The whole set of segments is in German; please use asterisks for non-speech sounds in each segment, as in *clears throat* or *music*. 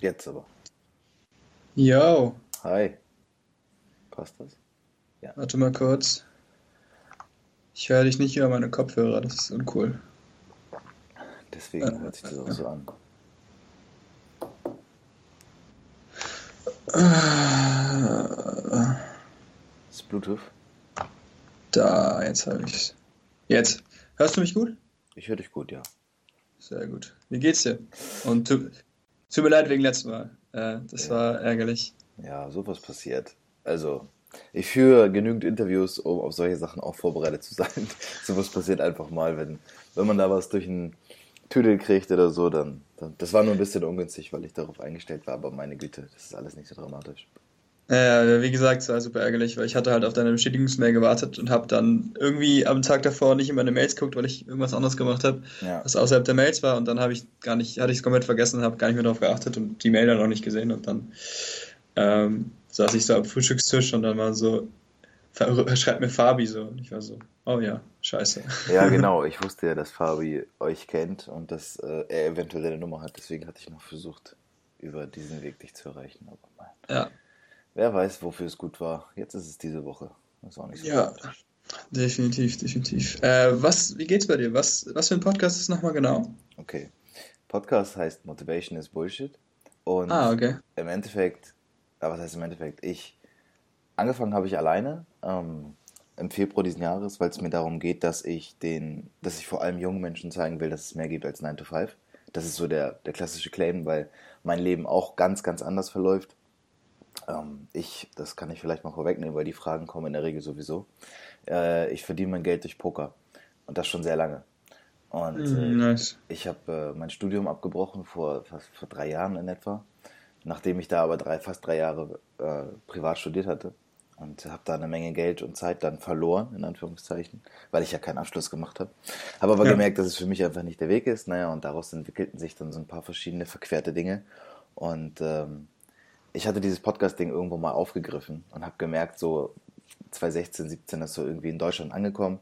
Jetzt aber. Yo, Hi. Passt das? warte mal kurz. Ich höre dich nicht über meine Kopfhörer, das ist uncool. Deswegen hört sich das auch so an. Das ist Bluetooth. Da, jetzt habe ich's. Jetzt. Hörst du mich gut? Ich höre dich gut, ja. Sehr gut. Wie geht's dir? Und tut mir leid wegen letzten Mal. Äh, das Ja. war ärgerlich. Ja, sowas passiert. Also, ich führe genügend Interviews, um auf solche Sachen auch vorbereitet zu sein. *laughs* sowas passiert einfach mal, wenn, wenn man da was durch einen Tüdel kriegt oder so, dann, dann. Das war nur ein bisschen ungünstig, weil ich darauf eingestellt war, aber meine Güte, das ist alles nicht so dramatisch. Äh, wie gesagt, es war super ärgerlich, weil ich hatte halt auf deine Bestätigungsmail gewartet und habe dann irgendwie am Tag davor nicht in meine Mails geguckt, weil ich irgendwas anderes gemacht habe, Ja. was außerhalb der Mails war und dann habe ich gar nicht, hatte ich es komplett vergessen, habe gar nicht mehr darauf geachtet und die Mail dann auch nicht gesehen und dann ähm, saß ich so am Frühstückstisch und dann war so, schreibt mir Fabi so und ich war so, oh ja, scheiße. Ja, *laughs* genau. Ich wusste ja, dass Fabi euch kennt und dass äh, er eventuell deine Nummer hat. Deswegen hatte ich noch versucht, über diesen Weg dich zu erreichen. Aber nein. Ja, Wer weiß, wofür es gut war. Jetzt ist es diese Woche. Ist auch nicht so ja, dramatisch. definitiv, definitiv. Äh, was, wie geht's bei dir? Was, was für ein Podcast ist nochmal genau? Okay. Podcast heißt Motivation is Bullshit. Und Ah, okay. im Endeffekt, aber was heißt im Endeffekt? Ich, angefangen habe ich alleine ähm, im Februar diesen Jahres, weil es mir darum geht, dass ich den, dass ich vor allem jungen Menschen zeigen will, dass es mehr gibt als 9 to 5. Das ist so der, der klassische Claim, weil mein Leben auch ganz, ganz anders verläuft. Ähm, ich, das kann ich vielleicht mal vorwegnehmen, weil die Fragen kommen in der Regel sowieso. Äh, ich verdiene mein Geld durch Poker. Und das schon sehr lange. Und äh, Mm, nice. ich habe äh, mein Studium abgebrochen vor fast vor drei Jahren in etwa, nachdem ich da aber drei, fast drei Jahre äh, privat studiert hatte und habe da eine Menge Geld und Zeit dann verloren, in Anführungszeichen, weil ich ja keinen Abschluss gemacht habe. Habe aber Ja. gemerkt, dass es für mich einfach nicht der Weg ist. Naja, und daraus entwickelten sich dann so ein paar verschiedene verquerte Dinge. Und ähm, ich hatte dieses Podcast-Ding irgendwo mal aufgegriffen und habe gemerkt, so 2016, 17 ist so irgendwie in Deutschland angekommen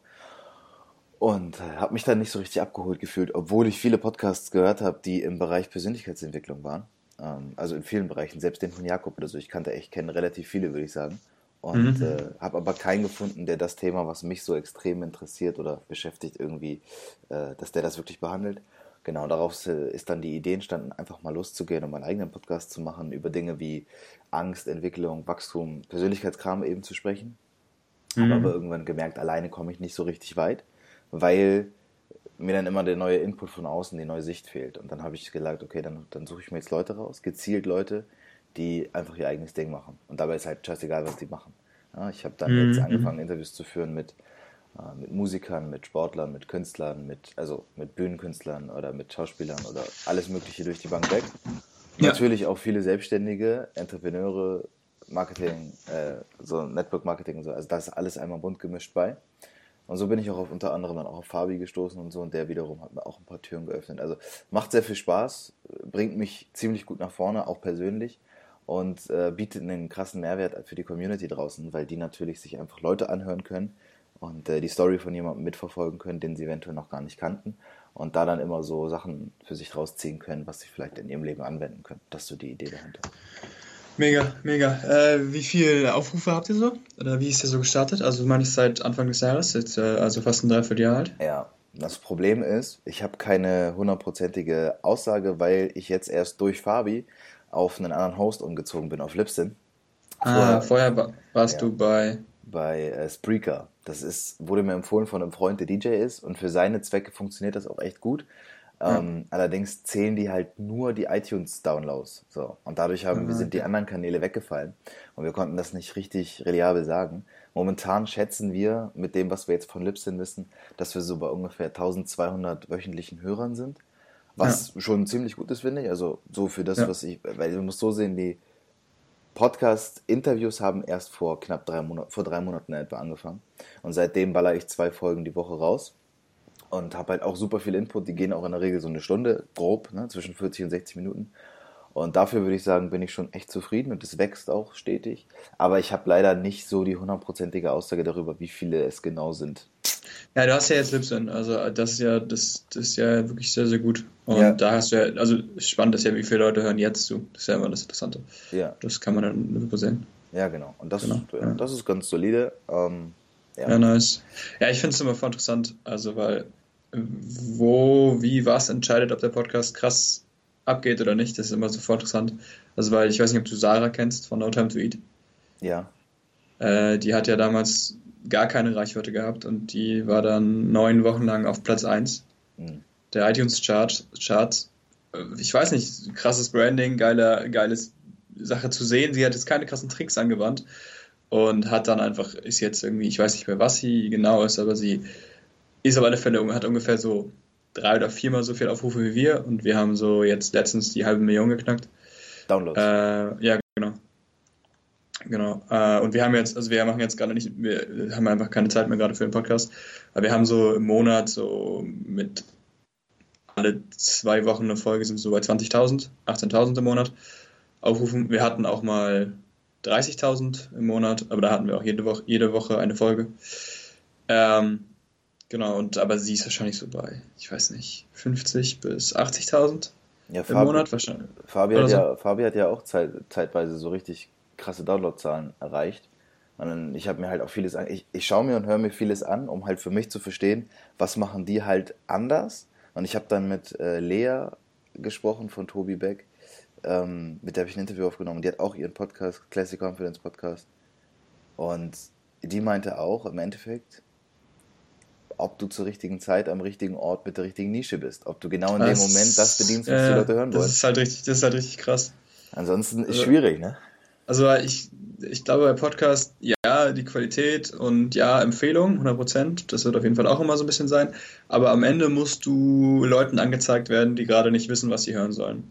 und äh, habe mich dann nicht so richtig abgeholt gefühlt, obwohl ich viele Podcasts gehört habe, die im Bereich Persönlichkeitsentwicklung waren. Ähm, also in vielen Bereichen, selbst den von Jakob oder so. Ich kannte echt, kenne relativ viele, würde ich sagen. Und Mhm. äh, habe aber keinen gefunden, der das Thema, was mich so extrem interessiert oder beschäftigt, irgendwie, äh, dass der das wirklich behandelt. Genau, daraus äh, ist dann die Idee entstanden, einfach mal loszugehen und meinen eigenen Podcast zu machen, über Dinge wie Angst, Entwicklung, Wachstum, Persönlichkeitskram eben zu sprechen. Habe Mhm. aber irgendwann gemerkt, alleine komme ich nicht so richtig weit, weil mir dann immer der neue Input von außen, die neue Sicht fehlt. Und dann habe ich gesagt, okay, dann, dann suche ich mir jetzt Leute raus, gezielt Leute, die einfach ihr eigenes Ding machen. Und dabei ist halt scheißegal, was die machen. Ja, ich habe dann Mhm. jetzt angefangen, Interviews zu führen mit, mit Musikern, mit Sportlern, mit Künstlern, mit, also mit Bühnenkünstlern oder mit Schauspielern oder alles Mögliche durch die Bank weg. Ja. Natürlich auch viele Selbstständige, Entrepreneure, Marketing, äh, so Network Marketing und so. Also da ist alles einmal bunt gemischt bei. Und so bin ich auch auf, unter anderem dann auch auf Fabi gestoßen und so und der wiederum hat mir auch ein paar Türen geöffnet. Also macht sehr viel Spaß, bringt mich ziemlich gut nach vorne, auch persönlich und äh, bietet einen krassen Mehrwert für die Community draußen, weil die natürlich sich einfach Leute anhören können und äh, die Story von jemandem mitverfolgen können, den sie eventuell noch gar nicht kannten und da dann immer so Sachen für sich rausziehen können, was sie vielleicht in ihrem Leben anwenden können. Das ist so die Idee dahinter. Mega, mega. Äh, wie viele Aufrufe habt ihr so? Oder wie ist ihr so gestartet? Also du meinst seit Anfang des Jahres, jetzt, äh, also fast ein Dreivierteljahr alt? Ja, das Problem ist, ich habe keine hundertprozentige Aussage, weil ich jetzt erst durch Fabi auf einen anderen Host umgezogen bin, auf Libsyn. Ah, Vorher- vorher wa- warst Ja. du bei... bei äh, Spreaker. Das ist, wurde mir empfohlen von einem Freund, der DJ ist und für seine Zwecke funktioniert das auch echt gut. Ähm, Allerdings zählen die halt nur die iTunes-Downloads. So. Und dadurch haben, Ah, sind die anderen Kanäle weggefallen. Und wir konnten das nicht richtig reliabel sagen. Momentan schätzen wir mit dem, was wir jetzt von Libsyn wissen, dass wir so bei ungefähr 1200 wöchentlichen Hörern sind. Was schon ziemlich gut ist, finde ich. Also so für das, Ja. was ich, weil du musst so sehen, die Podcast-Interviews haben erst vor knapp drei Monaten, vor drei Monaten etwa angefangen. Und seitdem baller ich zwei Folgen die Woche raus und habe halt auch super viel Input. Die gehen auch in der Regel so eine Stunde, grob, ne, zwischen 40 und 60 Minuten. Und dafür würde ich sagen, bin ich schon echt zufrieden und es wächst auch stetig. Aber ich habe leider nicht so die hundertprozentige Aussage darüber, wie viele es genau sind. Ja, du hast ja jetzt Libsyn, also das ist ja, das, das ist ja wirklich sehr, sehr gut. Und ja. da hast du ja, also spannend ist ja, wie viele Leute hören jetzt zu. Das ist ja immer das Interessante. Ja. Das kann man dann übersehen. Ja, genau. Und das, genau. Ist, ja, das ist ganz solide. Ähm, ja. ja, nice. Ja, ich finde es immer voll interessant, also weil wo, wie, was entscheidet, ob der Podcast krass abgeht oder nicht, das ist immer sofort interessant. Also weil ich weiß nicht, ob du Sarah kennst von No Time to Eat. Ja. Äh, die hat ja damals gar keine Reichweite gehabt und die war dann neun Wochen lang auf Platz 1 mhm. der iTunes Chart, Charts. Äh, ich weiß nicht, krasses Branding, geile, geiles Sache zu sehen. Sie hat jetzt keine krassen Tricks angewandt und hat dann einfach, ist jetzt irgendwie, ich weiß nicht mehr, was sie genau ist, aber sie ist auf alle Fälle, hat ungefähr so drei oder viermal so viel Aufrufe wie wir und wir haben so jetzt letztens die halbe Million geknackt. Downloads. Äh, ja, genau. Genau. Äh, und wir haben jetzt, also wir machen jetzt gerade nicht, wir haben einfach keine Zeit mehr gerade für den Podcast, aber wir haben so im Monat so mit alle zwei Wochen eine Folge sind so bei 20.000, 18.000 im Monat aufrufen. Wir hatten auch mal 30.000 im Monat, aber da hatten wir auch jede Woche, jede Woche eine Folge. Ähm, genau, und aber sie ist wahrscheinlich so bei, ich weiß nicht, 50 bis 80.000 ja, im Fabi, Monat wahrscheinlich. Fabi hat, so. ja, Fabi hat ja auch zeit, zeitweise so richtig krasse Downloadzahlen erreicht. Und ich habe mir halt auch vieles an. Ich, ich schaue mir und höre mir vieles an, um halt für mich zu verstehen, was machen die halt anders. Und ich habe dann mit äh, Lea gesprochen von Tobi Beck, ähm, mit der habe ich ein Interview aufgenommen. Die hat auch ihren Podcast, Classic Confidence Podcast. Und die meinte auch im Endeffekt, ob du zur richtigen Zeit am richtigen Ort mit der richtigen Nische bist. Ob du genau in das, dem Moment das bedienst, was äh, die Leute hören wollen. Das ist halt richtig, das ist halt richtig krass. Ansonsten ist also, schwierig, ne? Also ich, ich glaube bei Podcast, ja, die Qualität und ja, Empfehlung, 100 Prozent, das wird auf jeden Fall auch immer so ein bisschen sein. Aber am Ende musst du Leuten angezeigt werden, die gerade nicht wissen, was sie hören sollen.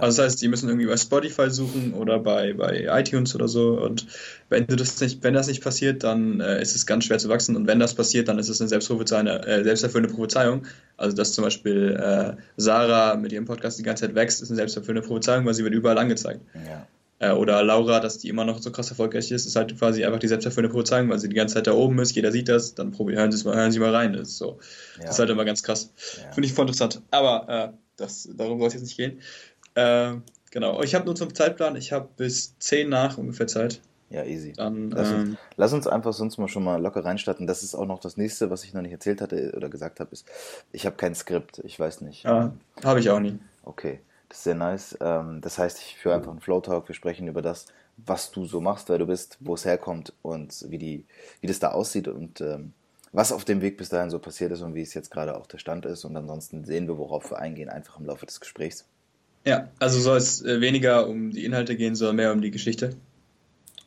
Ja. Also das heißt, die müssen irgendwie bei Spotify suchen oder bei, bei iTunes oder so. Und wenn du das nicht, wenn das nicht passiert, dann äh, ist es ganz schwer zu wachsen. Und wenn das passiert, dann ist es eine äh, selbsterfüllende Prophezeiung. Also dass zum Beispiel äh, Sarah mit ihrem Podcast die ganze Zeit wächst, ist eine selbsterfüllende Prophezeiung, weil sie wird überall angezeigt. Ja. Äh, oder Laura, dass die immer noch so krass erfolgreich ist, ist halt quasi einfach die selbsterfüllende Prophezeiung, weil sie die ganze Zeit da oben ist, jeder sieht das, dann hören sie mal, hören sie mal rein. Das ist, so. Ja. das ist halt immer ganz krass. Finde ich voll interessant. Aber äh, das, darum soll es jetzt nicht gehen. Äh, genau. Ich habe nur zum Zeitplan, ich habe bis 10 nach ungefähr Zeit. Ja, easy. Dann, lass, uns, ähm, lass, uns, einfach sonst mal schon mal locker reinstarten. Das ist auch noch das nächste, was ich noch nicht erzählt hatte oder gesagt habe, ist, ich habe kein Skript, ich weiß nicht. Ja, habe ich auch nie. Okay, das ist sehr nice. Ähm, das heißt, ich führe einfach einen Flow-Talk, wir sprechen über das, was du so machst, wer du bist, wo es herkommt und wie, die, wie das da aussieht und ähm, was auf dem Weg bis dahin so passiert ist und wie es jetzt gerade auch der Stand ist. Und ansonsten sehen wir, worauf wir eingehen, einfach im Laufe des Gesprächs. Ja, also soll es äh, weniger um die Inhalte gehen, sondern mehr um die Geschichte?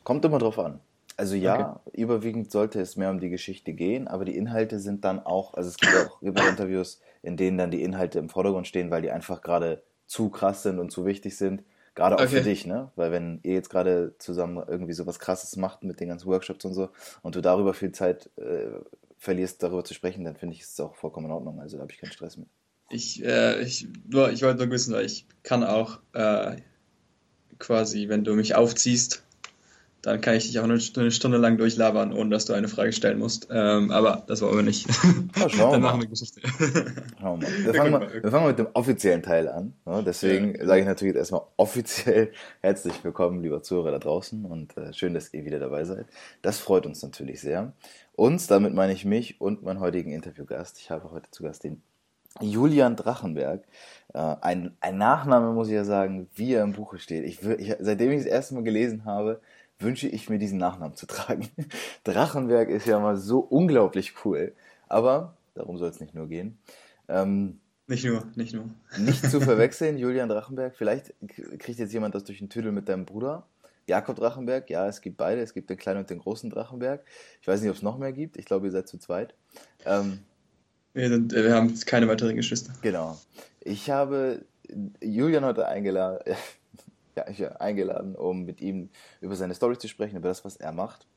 Kommt immer drauf an. Also ja, okay. überwiegend sollte es mehr um die Geschichte gehen, aber die Inhalte sind dann auch, also es gibt auch gibt *coughs* Interviews, in denen dann die Inhalte im Vordergrund stehen, weil die einfach gerade zu krass sind und zu wichtig sind. Gerade auch okay. für dich, ne? Weil wenn ihr jetzt gerade zusammen irgendwie so was krasses macht mit den ganzen Workshops und so und du darüber viel Zeit äh, verlierst, darüber zu sprechen, dann finde ich es auch vollkommen in Ordnung. Also da habe ich keinen Stress mit. Ich, äh, ich, nur, ich wollte nur wissen, weil ich kann auch äh, quasi, wenn du mich aufziehst, dann kann ich dich auch eine Stunde, eine Stunde lang durchlabern, ohne dass du eine Frage stellen musst. Ähm, aber das wollen wir nicht. Ja, schauen *laughs* dann machen wir Geschichte. Schauen wir, mal. Wir, *laughs* fangen mal, wir fangen mit dem offiziellen Teil an. Ne? Deswegen ja. sage ich natürlich erstmal offiziell herzlich willkommen, lieber Zuhörer da draußen. Und äh, schön, dass ihr wieder dabei seid. Das freut uns natürlich sehr. Uns, damit meine ich mich und meinen heutigen Interviewgast. Ich habe heute zu Gast den Julian Drachenberg. Äh, ein, ein Nachname, muss ich ja sagen, wie er im Buche steht. Ich, ich, seitdem ich das erste Mal gelesen habe, wünsche ich mir diesen Nachnamen zu tragen. *laughs* Drachenberg ist ja mal so unglaublich cool. Aber darum soll es nicht nur gehen. Ähm, nicht nur, nicht nur. *laughs* Nicht zu *laughs* verwechseln, Julian Drachenberg. Vielleicht kriegt jetzt jemand das durch den Tüdel mit deinem Bruder. Jakob Drachenberg, ja, es gibt beide. Es gibt den kleinen und den großen Drachenberg. Ich weiß nicht, ob es noch mehr gibt. Ich glaube, ihr seid zu zweit. Ähm, wir, sind, wir haben keine weiteren Geschwister. Genau. Ich habe Julian heute eingeladen, *laughs* ja, ich eingeladen, um mit ihm über seine Story zu sprechen, über das, was er macht.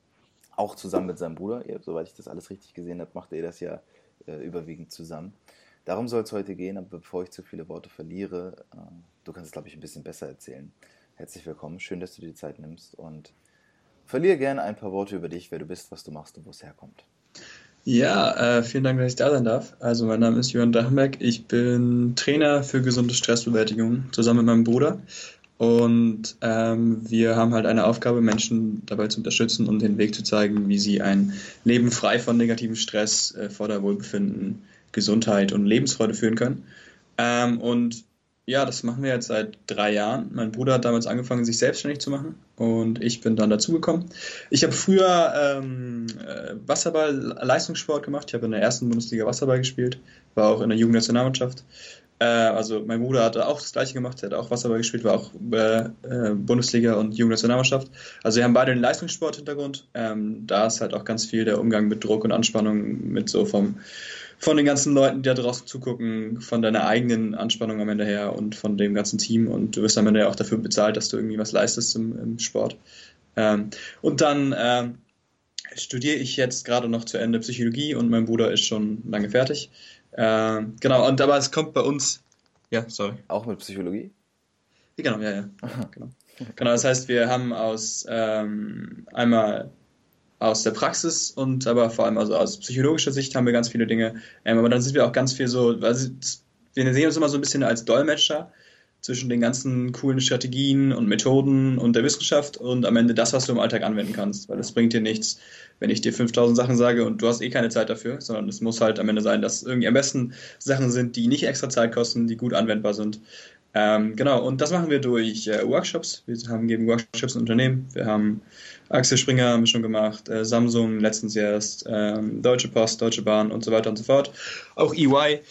Auch zusammen mit seinem Bruder. soweit ich das alles richtig gesehen habe, macht er das ja äh, überwiegend zusammen. Darum soll es heute gehen, aber bevor ich zu viele Worte verliere, äh, du kannst es, glaube ich, ein bisschen besser erzählen. Herzlich willkommen, schön, dass du dir die Zeit nimmst und verliere gerne ein paar Worte über dich, wer du bist, was du machst und wo es herkommt. Ja, äh, vielen Dank, dass ich da sein darf. Also mein Name ist Johann Drachenberg. Ich bin Trainer für gesunde Stressbewältigung zusammen mit meinem Bruder. Und ähm, wir haben halt eine Aufgabe, Menschen dabei zu unterstützen und den Weg zu zeigen, wie sie ein Leben frei von negativem Stress, äh, Vorderwohlbefinden, Gesundheit und Lebensfreude führen können. Ähm, und ja, das machen wir jetzt seit drei Jahren. Mein Bruder hat damals angefangen, sich selbstständig zu machen und ich bin dann dazugekommen. Ich habe früher ähm, äh, Wasserball, Leistungssport gemacht. Ich habe in der ersten Bundesliga Wasserball gespielt, war auch in der Jugendnationalmannschaft. Äh, also mein Bruder hatte auch das gleiche gemacht, er hat auch Wasserball gespielt, war auch äh, äh Bundesliga und Jugendnationalmannschaft. Also wir haben beide den Leistungssport-Hintergrund. Ähm, da ist halt auch ganz viel der Umgang mit Druck und Anspannung, mit so vom von den ganzen Leuten, die da draußen zugucken, von deiner eigenen Anspannung am Ende her und von dem ganzen Team. Und du wirst am Ende ja auch dafür bezahlt, dass du irgendwie was leistest im, im Sport. Ähm, und dann ähm, studiere ich jetzt gerade noch zu Ende Psychologie und mein Bruder ist schon lange fertig. Ähm, genau, und aber es kommt bei uns. Ja, sorry. Auch mit Psychologie? Genau, ja, ja. Genau. genau, das heißt, wir haben aus ähm, einmal aus der Praxis und aber vor allem also aus psychologischer Sicht haben wir ganz viele Dinge. Ähm, aber dann sind wir auch ganz viel so, also wir sehen uns immer so ein bisschen als Dolmetscher zwischen den ganzen coolen Strategien und Methoden und der Wissenschaft und am Ende das, was du im Alltag anwenden kannst. Weil es bringt dir nichts, wenn ich dir 5000 Sachen sage und du hast eh keine Zeit dafür, sondern es muss halt am Ende sein, dass irgendwie am besten Sachen sind, die nicht extra Zeit kosten, die gut anwendbar sind. Ähm, genau, und das machen wir durch äh, Workshops. Wir haben, geben Workshops in Unternehmen. Wir haben Axel Springer haben wir schon gemacht, äh, Samsung letztens erst, ähm, Deutsche Post, Deutsche Bahn und so weiter und so fort. Auch EY.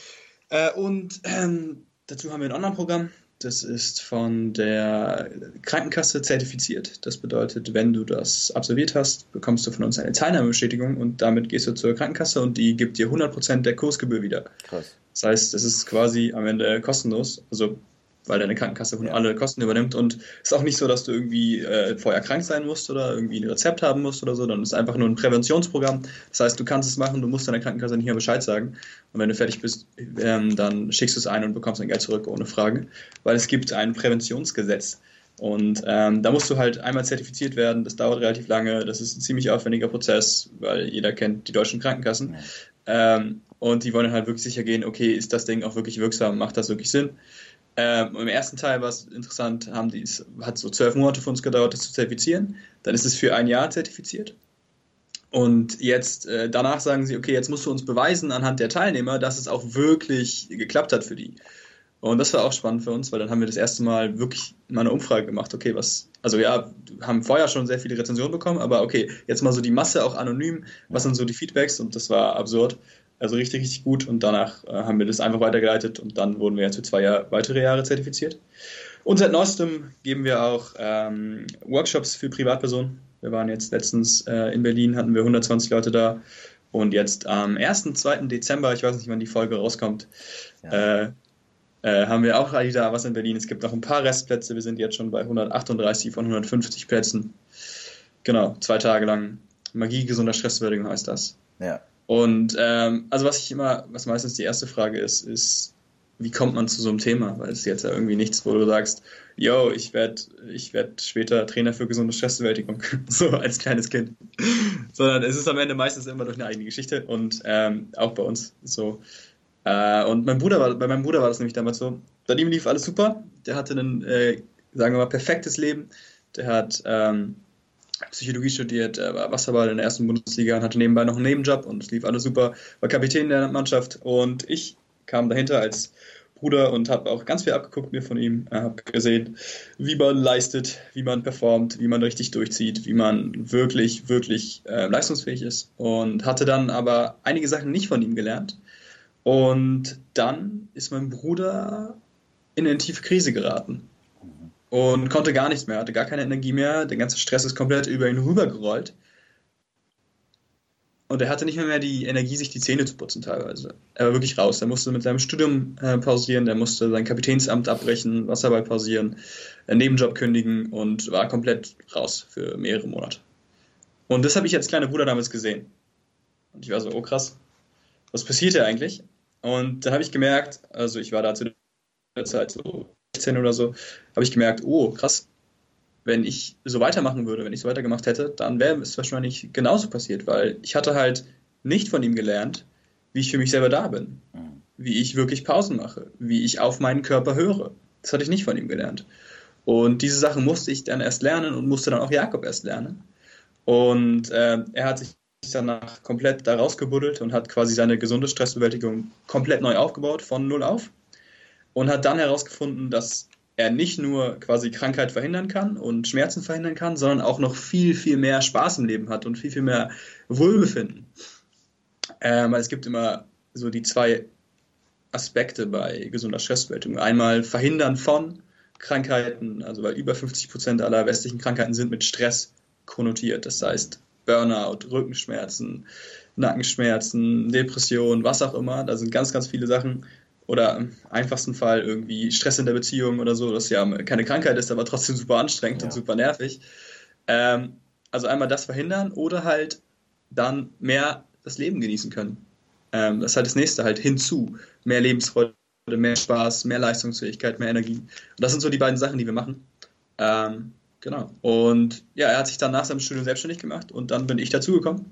Äh, und ähm, dazu haben wir ein Online-Programm. Das ist von der Krankenkasse zertifiziert. Das bedeutet, wenn du das absolviert hast, bekommst du von uns eine Teilnahmebestätigung und damit gehst du zur Krankenkasse und die gibt dir 100% der Kursgebühr wieder. Krass. Das heißt, es ist quasi am Ende kostenlos. Also weil deine Krankenkasse ja. alle Kosten übernimmt. Und es ist auch nicht so, dass du irgendwie äh, vorher krank sein musst oder irgendwie ein Rezept haben musst oder so, es ist einfach nur ein Präventionsprogramm. Das heißt, du kannst es machen, du musst deiner Krankenkasse nicht mehr Bescheid sagen. Und wenn du fertig bist, ähm, dann schickst du es ein und bekommst dein Geld zurück ohne Frage. Weil es gibt ein Präventionsgesetz. Und ähm, da musst du halt einmal zertifiziert werden, das dauert relativ lange, das ist ein ziemlich aufwendiger Prozess, weil jeder kennt die deutschen Krankenkassen. Ja. Ähm, und die wollen halt wirklich sicher gehen, okay, ist das Ding auch wirklich wirksam, macht das wirklich Sinn? Ähm, Im ersten Teil war es interessant, haben die, es hat so zwölf Monate für uns gedauert, das zu zertifizieren. Dann ist es für ein Jahr zertifiziert. Und jetzt, äh, danach sagen sie, okay, jetzt musst du uns beweisen anhand der Teilnehmer, dass es auch wirklich geklappt hat für die. Und das war auch spannend für uns, weil dann haben wir das erste Mal wirklich mal eine Umfrage gemacht. Okay, was, also ja, haben vorher schon sehr viele Rezensionen bekommen, aber okay, jetzt mal so die Masse auch anonym, was sind so die Feedbacks und das war absurd. Also richtig, richtig gut. Und danach äh, haben wir das einfach weitergeleitet und dann wurden wir jetzt für zwei Jahr, weitere Jahre zertifiziert. Und seit neuestem geben wir auch ähm, Workshops für Privatpersonen. Wir waren jetzt letztens äh, in Berlin, hatten wir 120 Leute da. Und jetzt am 1. 2. Dezember, ich weiß nicht, wann die Folge rauskommt, ja. äh, äh, haben wir auch da was in Berlin. Es gibt noch ein paar Restplätze. Wir sind jetzt schon bei 138 von 150 Plätzen. Genau, zwei Tage lang. Magie gesunder Stressbewältigung heißt das. Ja. Und ähm, also was ich immer, was meistens die erste Frage ist, ist, wie kommt man zu so einem Thema? Weil es ist jetzt ja irgendwie nichts, wo du sagst, yo, ich werde ich werd später Trainer für gesunde Stressbewältigung, *laughs* so als kleines Kind. Sondern es ist am Ende meistens immer durch eine eigene Geschichte und ähm, auch bei uns so. Äh, und mein Bruder war, bei meinem Bruder war das nämlich damals so. Bei ihm lief alles super. Der hatte ein, äh, sagen wir mal, perfektes Leben. Der hat ähm, Psychologie studiert, er war Wasserball in der ersten Bundesliga und hatte nebenbei noch einen Nebenjob und es lief alles super, war Kapitän der Mannschaft und ich kam dahinter als Bruder und habe auch ganz viel abgeguckt mir von ihm, habe gesehen, wie man leistet, wie man performt, wie man richtig durchzieht, wie man wirklich, wirklich äh, leistungsfähig ist und hatte dann aber einige Sachen nicht von ihm gelernt. Und dann ist mein Bruder in eine tiefe Krise geraten und konnte gar nichts mehr, hatte gar keine Energie mehr. Der ganze Stress ist komplett über ihn rübergerollt. Und er hatte nicht mehr, mehr die Energie, sich die Zähne zu putzen teilweise. Er war wirklich raus. Er musste mit seinem Studium äh, pausieren, er musste sein Kapitänsamt abbrechen, Wasserball pausieren, einen Nebenjob kündigen und war komplett raus für mehrere Monate. Und das habe ich als kleiner Bruder damals gesehen. Und ich war so, oh krass, was passiert hier eigentlich? Und dann habe ich gemerkt, also ich war da zu der Zeit so 16 oder so, habe ich gemerkt, oh, krass, wenn ich so weitermachen würde, wenn ich so weitergemacht hätte, dann wäre es wahrscheinlich genauso passiert, weil ich hatte halt nicht von ihm gelernt, wie ich für mich selber da bin, mhm. wie ich wirklich Pausen mache, wie ich auf meinen Körper höre. Das hatte ich nicht von ihm gelernt. Und diese Sachen musste ich dann erst lernen und musste dann auch Jakob erst lernen. Und äh, er hat sich danach komplett da rausgebuddelt und hat quasi seine gesunde Stressbewältigung komplett neu aufgebaut, von null auf. Und hat dann herausgefunden, dass er nicht nur quasi Krankheit verhindern kann und Schmerzen verhindern kann, sondern auch noch viel, viel mehr Spaß im Leben hat und viel, viel mehr Wohlbefinden. Ähm, es gibt immer so die zwei Aspekte bei gesunder Stressbewältigung. Einmal Verhindern von Krankheiten, also weil über 50 Prozent aller westlichen Krankheiten sind mit Stress konnotiert. Das heißt Burnout, Rückenschmerzen, Nackenschmerzen, Depression, was auch immer. Da sind ganz, ganz viele Sachen. Oder im einfachsten Fall irgendwie Stress in der Beziehung oder so, das ja keine Krankheit ist, aber trotzdem super anstrengend ja. und super nervig. Ähm, also einmal das verhindern oder halt dann mehr das Leben genießen können. Ähm, das ist halt das nächste, halt hinzu. Mehr Lebensfreude, mehr Spaß, mehr Leistungsfähigkeit, mehr Energie. Und das sind so die beiden Sachen, die wir machen. Ähm, genau. Und ja, er hat sich dann nach seinem Studium selbstständig gemacht und dann bin ich dazugekommen,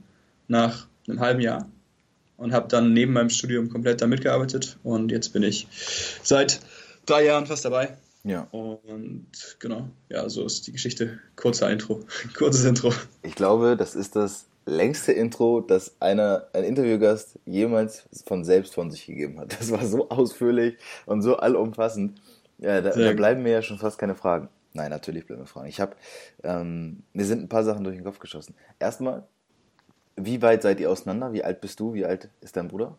nach einem halben Jahr. Und habe dann neben meinem Studium komplett da mitgearbeitet. Und jetzt bin ich seit drei Jahren fast dabei. Ja. Und genau, ja, so ist die Geschichte. Kurzer Intro. *laughs* Kurzes Intro. Ich glaube, das ist das längste Intro, das einer, ein Interviewgast jemals von selbst von sich gegeben hat. Das war so ausführlich und so allumfassend. Ja, da, da bleiben mir ja schon fast keine Fragen. Nein, natürlich bleiben mir Fragen. Ich habe, ähm, mir sind ein paar Sachen durch den Kopf geschossen. Erstmal, wie weit seid ihr auseinander? Wie alt bist du? Wie alt ist dein Bruder?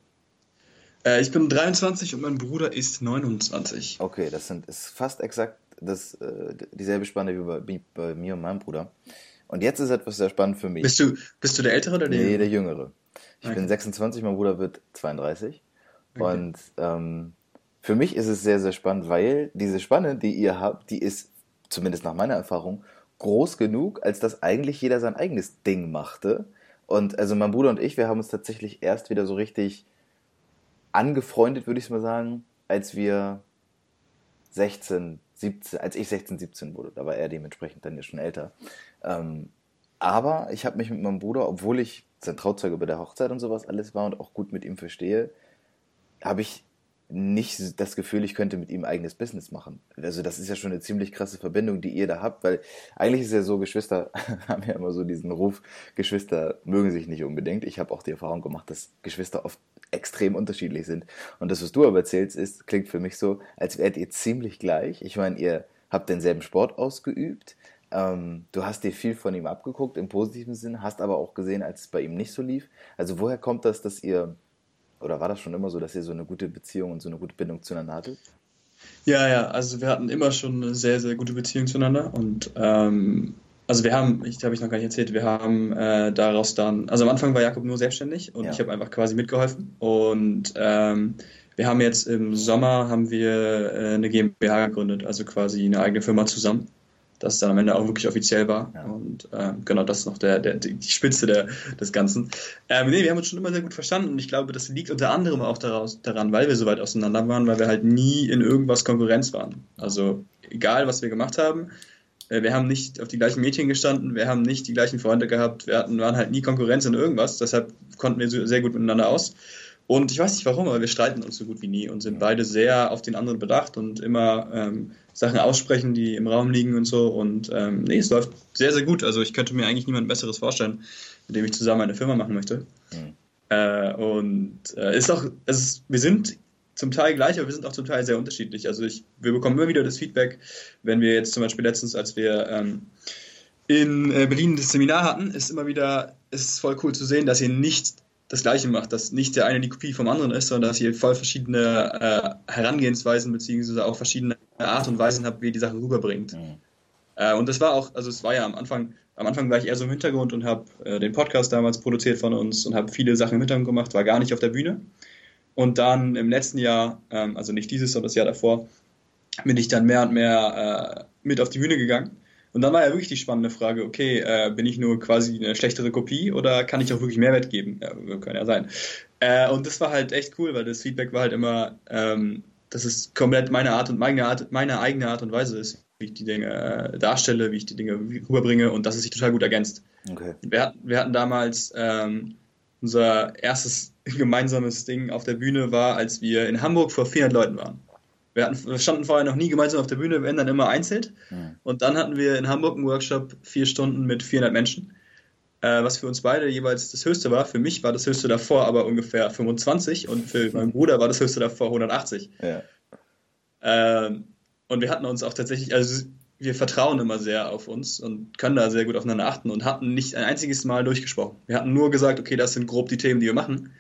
Äh, ich bin 23 und mein Bruder ist 29. Okay, das sind, ist fast exakt das, äh, dieselbe Spanne wie bei, wie bei mir und meinem Bruder. Und jetzt ist etwas sehr spannend für mich. Bist du, bist du der Ältere oder der Jüngere? Nee, der Jüngere. Ich okay. bin 26, mein Bruder wird 32. Okay. Und ähm, für mich ist es sehr, sehr spannend, weil diese Spanne, die ihr habt, die ist, zumindest nach meiner Erfahrung, groß genug, als dass eigentlich jeder sein eigenes Ding machte. Und also mein Bruder und ich, wir haben uns tatsächlich erst wieder so richtig angefreundet, würde ich mal sagen, als wir 16, 17, als ich 16, 17 wurde. Da war er dementsprechend dann ja schon älter. Ähm, aber ich habe mich mit meinem Bruder, obwohl ich sein Trauzeuge bei der Hochzeit und sowas alles war und auch gut mit ihm verstehe, habe ich nicht das Gefühl, ich könnte mit ihm eigenes Business machen. Also das ist ja schon eine ziemlich krasse Verbindung, die ihr da habt, weil eigentlich ist ja so, Geschwister *laughs* haben ja immer so diesen Ruf, Geschwister mögen sich nicht unbedingt. Ich habe auch die Erfahrung gemacht, dass Geschwister oft extrem unterschiedlich sind. Und das, was du aber erzählst, ist, klingt für mich so, als wärt ihr ziemlich gleich. Ich meine, ihr habt denselben Sport ausgeübt, ähm, du hast dir viel von ihm abgeguckt im positiven Sinn, hast aber auch gesehen, als es bei ihm nicht so lief. Also woher kommt das, dass ihr, oder war das schon immer so, dass ihr so eine gute Beziehung und so eine gute Bindung zueinander hattet? Ja, ja, also wir hatten immer schon eine sehr, sehr gute Beziehung zueinander und ähm, also wir haben, ich habe ich noch gar nicht erzählt, wir haben äh, daraus dann, also am Anfang war Jakob nur selbstständig und ja. ich habe einfach quasi mitgeholfen und ähm, wir haben jetzt im Sommer haben wir äh, eine GmbH gegründet, also quasi eine eigene Firma zusammen das dann am Ende auch wirklich offiziell war. Ja. Und ähm, genau, das ist noch der, der, die Spitze der, des Ganzen. Ähm, nee, wir haben uns schon immer sehr gut verstanden und ich glaube, das liegt unter anderem auch daraus, daran, weil wir so weit auseinander waren, weil wir halt nie in irgendwas Konkurrenz waren. Also egal, was wir gemacht haben, äh, wir haben nicht auf die gleichen Mädchen gestanden, wir haben nicht die gleichen Freunde gehabt, wir hatten, waren halt nie Konkurrenz in irgendwas, deshalb konnten wir sehr gut miteinander aus. Und ich weiß nicht warum, aber wir streiten uns so gut wie nie und sind beide sehr auf den anderen bedacht und immer ähm, Sachen aussprechen, die im Raum liegen und so. Und ähm, nee, es läuft sehr, sehr gut. Also ich könnte mir eigentlich niemand Besseres vorstellen, mit dem ich zusammen eine Firma machen möchte. Mhm. Äh, und äh, ist auch, es ist, wir sind zum Teil gleich, aber wir sind auch zum Teil sehr unterschiedlich. Also ich, wir bekommen immer wieder das Feedback, wenn wir jetzt zum Beispiel letztens, als wir ähm, in äh, Berlin das Seminar hatten, ist immer wieder, ist voll cool zu sehen, dass ihr nicht das Gleiche macht, dass nicht der eine die Kopie vom anderen ist, sondern dass ihr voll verschiedene äh, Herangehensweisen beziehungsweise auch verschiedene Art und Weisen habt, wie ihr die Sache rüberbringt. Mhm. Äh, und das war auch, also es war ja am Anfang, am Anfang war ich eher so im Hintergrund und habe äh, den Podcast damals produziert von uns und habe viele Sachen im Hintergrund gemacht, war gar nicht auf der Bühne. Und dann im letzten Jahr, ähm, also nicht dieses, sondern das Jahr davor, bin ich dann mehr und mehr äh, mit auf die Bühne gegangen und dann war ja wirklich die spannende Frage, okay, äh, bin ich nur quasi eine schlechtere Kopie oder kann ich auch wirklich Mehrwert geben? Ja, kann ja sein. Äh, und das war halt echt cool, weil das Feedback war halt immer, ähm, dass es komplett meine Art und meine, Art, meine eigene Art und Weise ist, wie ich die Dinge äh, darstelle, wie ich die Dinge rüberbringe und dass es sich total gut ergänzt. Okay. Wir, wir hatten damals ähm, unser erstes *laughs* gemeinsames Ding auf der Bühne war, als wir in Hamburg vor 400 Leuten waren. Wir, hatten, wir standen vorher noch nie gemeinsam auf der Bühne, wenn dann immer einzeln. Mhm. Und dann hatten wir in Hamburg einen Workshop, vier Stunden mit 400 Menschen, was für uns beide jeweils das höchste war. Für mich war das höchste davor aber ungefähr 25 und für meinen Bruder war das höchste davor 180. Ja. Ähm, und wir hatten uns auch tatsächlich, also wir vertrauen immer sehr auf uns und können da sehr gut aufeinander achten und hatten nicht ein einziges Mal durchgesprochen. Wir hatten nur gesagt, okay, das sind grob die Themen, die wir machen.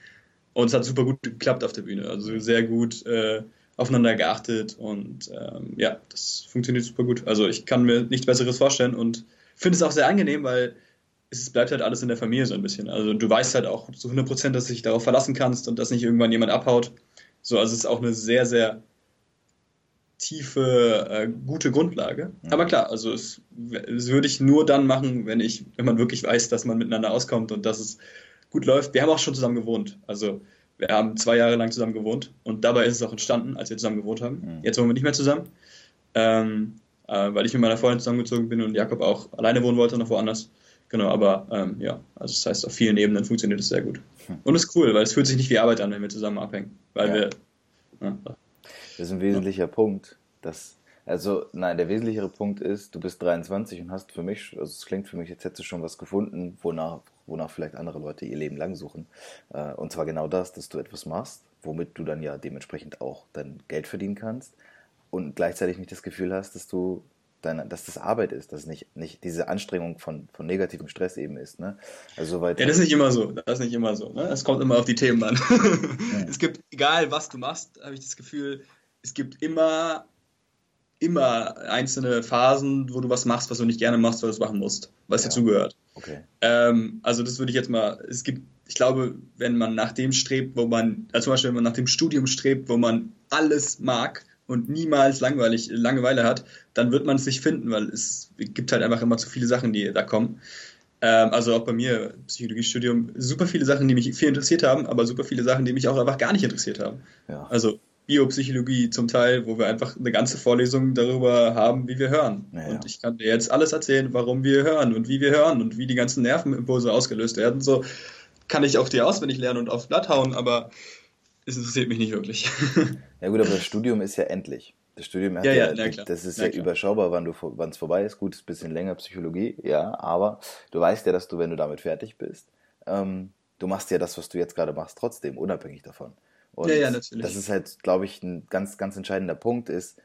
Und es hat super gut geklappt auf der Bühne. Also sehr gut äh, aufeinander geachtet und ähm, ja, das funktioniert super gut. Also ich kann mir nichts Besseres vorstellen und finde es auch sehr angenehm, weil es bleibt halt alles in der Familie so ein bisschen. Also du weißt halt auch zu 100 Prozent, dass du dich darauf verlassen kannst und dass nicht irgendwann jemand abhaut. So, also es ist auch eine sehr, sehr tiefe, äh, gute Grundlage. Mhm. Aber klar, also es, es, würde ich nur dann machen, wenn ich, wenn man wirklich weiß, dass man miteinander auskommt und dass es gut läuft. Wir haben auch schon zusammen gewohnt. Also wir haben zwei Jahre lang zusammen gewohnt und dabei ist es auch entstanden, als wir zusammen gewohnt haben. Mhm. Jetzt wohnen wir nicht mehr zusammen, ähm, äh, weil ich mit meiner Freundin zusammengezogen bin und Jakob auch alleine wohnen wollte, noch woanders. Genau, aber ähm, ja, also das heißt, auf vielen Ebenen funktioniert es sehr gut. Mhm. Und es ist cool, weil es fühlt sich nicht wie Arbeit an, wenn wir zusammen abhängen. Weil ja. wir. Ja, das ist ein wesentlicher ja. Punkt. Dass, also, nein, der wesentlichere Punkt ist, du bist 23 und hast für mich, also es klingt für mich, jetzt hättest du schon was gefunden, wonach, wonach vielleicht andere Leute ihr Leben lang suchen. Äh, und zwar genau das, dass du etwas machst, womit du dann ja dementsprechend auch dein Geld verdienen kannst und gleichzeitig nicht das Gefühl hast, dass du deine, dass das Arbeit ist, dass nicht, nicht diese Anstrengung von, von negativem Stress eben ist. Ne? Also soweit ja, das ist nicht immer so. Das ist nicht immer so. Ne? Kommt immer auf die Themen an. Ja. *laughs* Es gibt, egal was du machst, habe ich das Gefühl, es gibt immer immer einzelne Phasen, wo du was machst, was du nicht gerne machst, weil du es machen musst, was ja. dazugehört. Okay. Ähm, also das würde ich jetzt mal, es gibt, ich glaube, wenn man nach dem strebt, wo man, also zum Beispiel wenn man nach dem Studium strebt, wo man alles mag und niemals langweilig, Langeweile hat, dann wird man es nicht finden, weil es gibt halt einfach immer zu viele Sachen, die da kommen. Ähm, also auch bei mir, Psychologiestudium, super viele Sachen, die mich viel interessiert haben, aber super viele Sachen, die mich auch einfach gar nicht interessiert haben. Ja. Also Biopsychologie zum Teil, wo wir einfach eine ganze Vorlesung darüber haben, wie wir hören. Naja. Und ich kann dir jetzt alles erzählen, warum wir hören und wie wir hören und wie die ganzen Nervenimpulse ausgelöst werden. So kann ich auch dir auswendig lernen und aufs Blatt hauen, aber es interessiert mich nicht wirklich. *laughs* Ja gut, aber das *laughs* Studium ist ja endlich. Das Studium hat ja, ja, ja klar. das ist ja, ja überschaubar, wann es vorbei ist. Gut, ist ein bisschen länger Psychologie, ja, aber du weißt ja, dass du, wenn du damit fertig bist, ähm, du machst ja das, was du jetzt gerade machst, trotzdem, unabhängig davon. Und ja, ja, natürlich. Das ist halt, glaube ich, ein ganz, ganz entscheidender Punkt ist,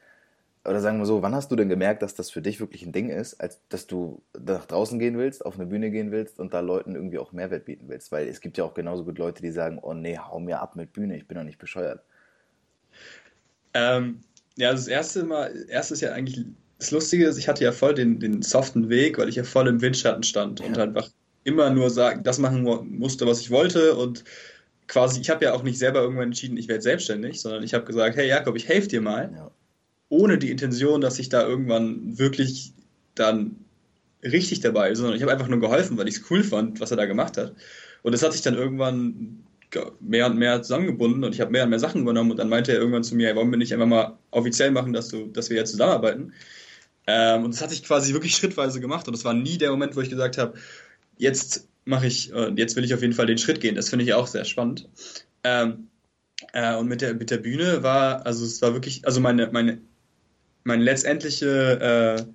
oder sagen wir so, wann hast du denn gemerkt, dass das für dich wirklich ein Ding ist, als dass du nach draußen gehen willst, auf eine Bühne gehen willst und da Leuten irgendwie auch Mehrwert bieten willst? Weil es gibt ja auch genauso gut Leute, die sagen, oh nee, hau mir ab mit Bühne, ich bin doch nicht bescheuert. Ähm, ja, also das erste Mal, erste ist ja eigentlich das Lustige ist, ich hatte ja voll den, den soften Weg, weil ich ja voll im Windschatten stand ja. und einfach immer nur sagen, das machen musste, was ich wollte und quasi, ich habe ja auch nicht selber irgendwann entschieden, ich werde selbstständig, sondern ich habe gesagt, hey Jakob, ich helfe dir mal, ja. Ohne die Intention, dass ich da irgendwann wirklich dann richtig dabei bin, sondern ich habe einfach nur geholfen, weil ich es cool fand, was er da gemacht hat. Und das hat sich dann irgendwann mehr und mehr zusammengebunden und ich habe mehr und mehr Sachen übernommen und dann meinte er irgendwann zu mir, hey, wollen wir nicht einfach mal offiziell machen, dass, du, dass wir jetzt zusammenarbeiten? Ähm, und das hatte ich quasi wirklich schrittweise gemacht und das war nie der Moment, wo ich gesagt habe, jetzt mache ich, äh, jetzt will ich auf jeden Fall den Schritt gehen. Das finde ich auch sehr spannend. Ähm, äh, und mit der, mit der Bühne war, also es war wirklich, also meine, meine, meine letztendliche, äh,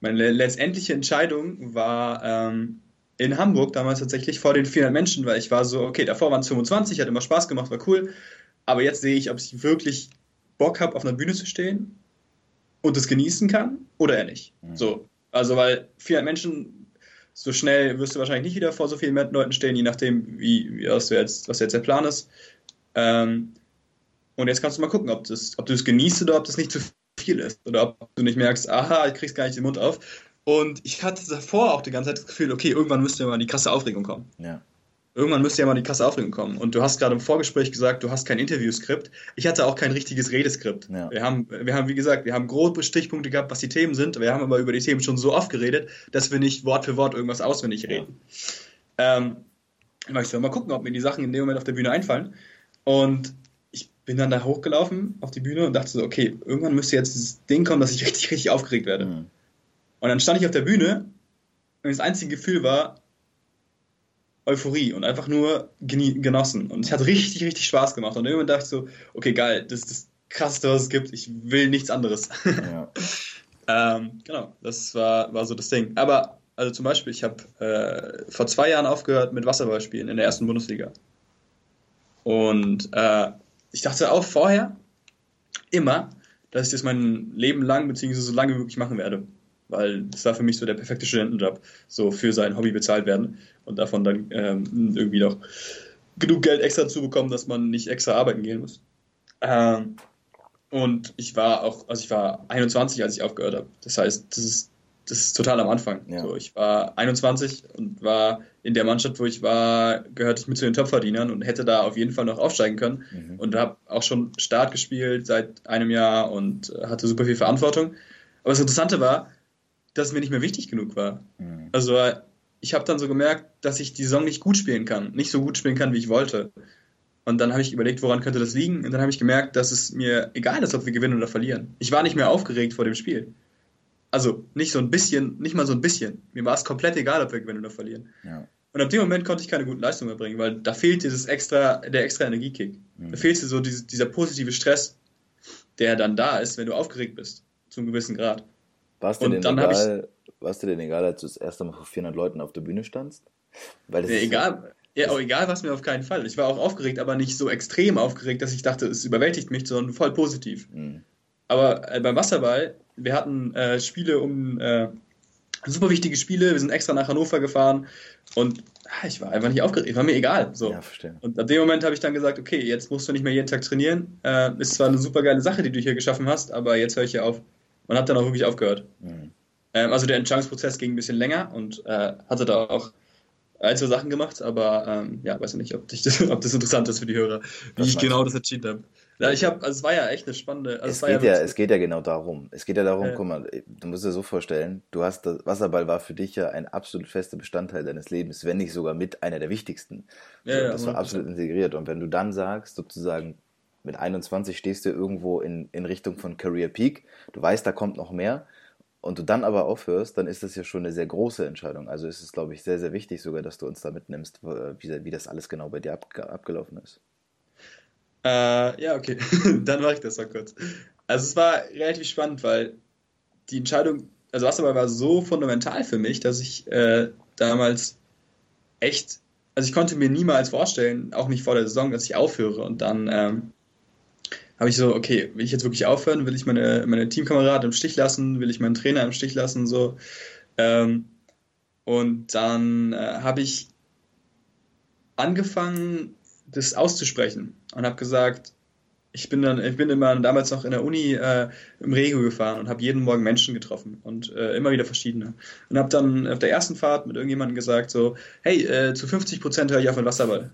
meine letztendliche Entscheidung war ähm, in Hamburg damals tatsächlich vor den 400 Menschen, weil ich war so, okay, davor waren es 25, hat immer Spaß gemacht, war cool, aber jetzt sehe ich, ob ich wirklich Bock habe, auf einer Bühne zu stehen und es genießen kann oder eher nicht. Mhm. So, also weil 400 Menschen so schnell wirst du wahrscheinlich nicht wieder vor so vielen Leuten stehen, je nachdem, wie, wie was, jetzt, was jetzt der Plan ist. Ähm, und jetzt kannst du mal gucken, ob, das, ob du es genießt oder ob das nicht zu viel ist. Oder ob du nicht merkst, aha, ich krieg's gar nicht den Mund auf. Und ich hatte davor auch die ganze Zeit das Gefühl, okay, irgendwann müsste mal die krasse Aufregung kommen. Ja irgendwann müsste ja mal die krasse Aufregung kommen. Und du hast gerade im Vorgespräch gesagt, du hast kein Interviewskript. Ich hatte auch kein richtiges Redeskript. Ja. Wir, haben, wir haben, wie gesagt, wir haben grobe Stichpunkte gehabt, was die Themen sind. Wir haben aber über die Themen schon so oft geredet, dass wir nicht Wort für Wort irgendwas auswendig reden. Ja. Ähm, ich mal gucken, ob mir die Sachen in dem Moment auf der Bühne einfallen. Und bin dann da hochgelaufen auf die Bühne und dachte so, okay, irgendwann müsste jetzt dieses Ding kommen, dass ich richtig, richtig aufgeregt werde. Mhm. Und dann stand ich auf der Bühne und das einzige Gefühl war Euphorie und einfach nur genossen. Und es hat richtig, richtig Spaß gemacht. Und irgendwann dachte ich so, okay, geil, das ist das Krasseste, was es gibt. Ich will nichts anderes. Ja. *laughs* ähm, genau, das war, war so das Ding. Aber, also zum Beispiel, ich habe äh, vor zwei Jahren aufgehört mit Wasserballspielen in der ersten Bundesliga. Und äh, ich dachte auch vorher immer, dass ich das mein Leben lang, beziehungsweise so lange wie möglich machen werde weil das war für mich so der perfekte Studentenjob, so für sein Hobby bezahlt werden und davon dann ähm, irgendwie noch genug Geld extra zu bekommen, dass man nicht extra arbeiten gehen muss. Ähm, und ich war auch, also ich war 21, als ich aufgehört habe. Das heißt, das ist, das ist total am Anfang. Ja. So, ich war 21 und war in der Mannschaft, wo ich war, gehörte ich mit zu den Topverdienern und hätte da auf jeden Fall noch aufsteigen können. Mhm. Und habe auch schon Start gespielt seit einem Jahr und hatte super viel Verantwortung. Aber das Interessante war, dass es mir nicht mehr wichtig genug war. Mhm. Also ich habe dann so gemerkt, dass ich die Saison nicht gut spielen kann, nicht so gut spielen kann, wie ich wollte. Und dann habe ich überlegt, woran könnte das liegen? Und dann habe ich gemerkt, dass es mir egal ist, ob wir gewinnen oder verlieren. Ich war nicht mehr aufgeregt vor dem Spiel. Also nicht so ein bisschen, nicht mal so ein bisschen. Mir war es komplett egal, ob wir gewinnen oder verlieren. Ja. Und ab dem Moment konnte ich keine guten Leistungen mehr bringen, weil da fehlt dieses extra, der extra Energiekick. Mhm. Da fehlt so dieses, dieser positive Stress, der dann da ist, wenn du aufgeregt bist, zu einem gewissen Grad. War es dir, denn egal, war's dir denn egal, als du das erste Mal vor 400 Leuten auf der Bühne standst? Weil das ja, egal, ja, auch egal was mir auf keinen Fall. Ich war auch aufgeregt, aber nicht so extrem aufgeregt, dass ich dachte, es überwältigt mich, sondern voll positiv. Mhm. Aber äh, beim Wasserball, wir hatten äh, Spiele um äh, super wichtige Spiele, wir sind extra nach Hannover gefahren und ah, ich war einfach nicht aufgeregt, war mir egal. So. Ja, verstehe. Und ab dem Moment habe ich dann gesagt, okay, jetzt musst du nicht mehr jeden Tag trainieren. Äh, ist zwar eine super geile Sache, die du hier geschaffen hast, aber jetzt höre ich hier auf und habe dann auch wirklich aufgehört. Mhm. Ähm, also der Entscheidungsprozess ging ein bisschen länger und äh, hatte da auch ein, zwei Sachen gemacht, aber ähm, ja, weiß nicht, ob, das, *laughs* ob das interessant ist für die Hörer, wie ich genau das entschieden habe. Ja, ich habe, also es war ja echt eine spannende. Also es, geht ja, ja es geht ja genau darum. Es geht ja darum, äh, guck mal, du musst dir so vorstellen, du hast das Wasserball war für dich ja ein absolut fester Bestandteil deines Lebens, wenn nicht sogar mit einer der wichtigsten. Ja, so, ja, das war absolut integriert. Und wenn du dann sagst, sozusagen, mit 21 stehst du irgendwo in, in Richtung von Career Peak, du weißt, da kommt noch mehr und du dann aber aufhörst, dann ist das ja schon eine sehr große Entscheidung. Also ist es, glaube ich, sehr, sehr wichtig sogar, dass du uns da mitnimmst, wie, wie das alles genau bei dir ab, abgelaufen ist. Äh, ja, okay, *laughs* dann mache ich das mal kurz. Also es war relativ spannend, weil die Entscheidung, also Wasserball war so fundamental für mich, dass ich äh, damals echt, also ich konnte mir niemals vorstellen, auch nicht vor der Saison, dass ich aufhöre und dann ähm, habe ich so, okay, will ich jetzt wirklich aufhören? Will ich meine, meine Teamkameraden im Stich lassen? Will ich meinen Trainer im Stich lassen? So. Ähm, und dann äh, habe ich angefangen, das auszusprechen und habe gesagt, ich bin dann, ich bin immer damals noch in der Uni äh, im Rego gefahren und habe jeden Morgen Menschen getroffen und äh, immer wieder verschiedene. Und habe dann auf der ersten Fahrt mit irgendjemandem gesagt so, hey, äh, zu 50 Prozent höre ich auf mit Wasserball.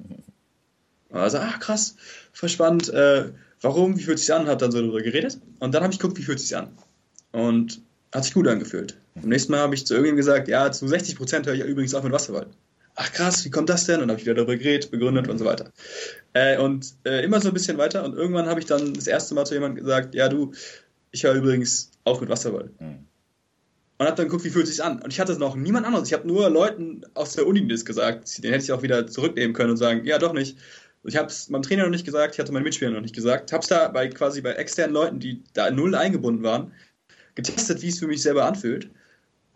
Also, ach krass, voll spannend. Äh, warum, wie fühlt sich an, hat dann so darüber geredet. Und dann habe ich geguckt, wie fühlt sich an. Und hat sich gut angefühlt. Am nächsten Mal habe ich zu irgendjemandem gesagt, ja, zu 60 Prozent höre ich übrigens auf mit Wasserwald. Ach krass, wie kommt das denn? Und dann habe ich wieder darüber geredet, begründet und so weiter. Äh, und äh, immer so ein bisschen weiter. Und irgendwann habe ich dann das erste Mal zu jemandem gesagt, ja du, ich höre übrigens auf mit Wasserball. Mhm. Und habe dann geguckt, wie fühlt es sich an. Und ich hatte noch niemand anderes. Ich habe nur Leuten aus der Uni das gesagt. Den hätte ich auch wieder zurücknehmen können und sagen, ja doch nicht. Ich habe es meinem Trainer noch nicht gesagt, ich hatte meinen Mitspielern noch nicht gesagt. Habe es da bei quasi bei externen Leuten, die da null eingebunden waren, getestet, wie es für mich selber anfühlt.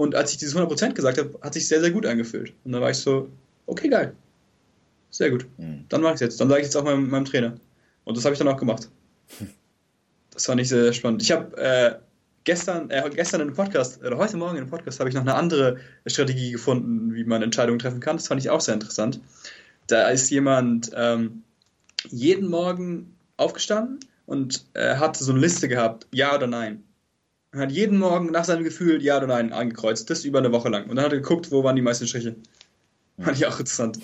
Und als ich dieses 100% gesagt habe, hat sich sehr, sehr gut angefühlt. Und dann war ich so, okay, geil. Sehr gut. Mhm. Dann mache ich es jetzt. Dann sage ich jetzt auch meinem, meinem Trainer. Und das habe ich dann auch gemacht. *laughs* Das fand ich sehr, sehr spannend. Ich habe äh, gestern, äh, gestern in einem Podcast, oder heute Morgen in einem Podcast, habe ich noch eine andere Strategie gefunden, wie man Entscheidungen treffen kann. Das fand ich auch sehr interessant. Da ist jemand ähm, jeden Morgen aufgestanden und äh, hatte so eine Liste gehabt, ja oder nein. Und hat jeden Morgen nach seinem Gefühl ja oder nein angekreuzt, das über eine Woche lang. Und dann hat er geguckt, wo waren die meisten Striche. Fand ich auch interessant.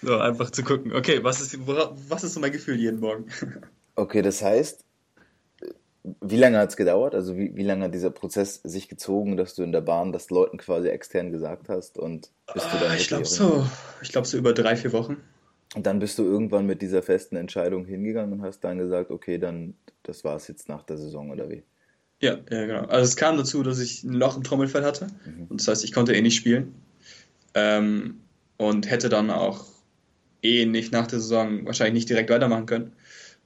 So, einfach zu gucken, okay, was ist, was ist so mein Gefühl jeden Morgen? *laughs* Okay, das heißt, wie lange hat es gedauert? Also wie, wie lange hat dieser Prozess sich gezogen, dass du in der Bahn das Leuten quasi extern gesagt hast und bist du dann ah, Ich glaube so, ich glaube so über drei, vier Wochen. Und dann bist du irgendwann mit dieser festen Entscheidung hingegangen und hast dann gesagt, okay, dann das war es jetzt nach der Saison oder wie? Ja, ja, genau. Also es kam dazu, dass ich ein Loch im Trommelfell hatte. Mhm. Und das heißt, ich konnte eh nicht spielen. Ähm, und hätte dann auch eh nicht nach der Saison wahrscheinlich nicht direkt weitermachen können.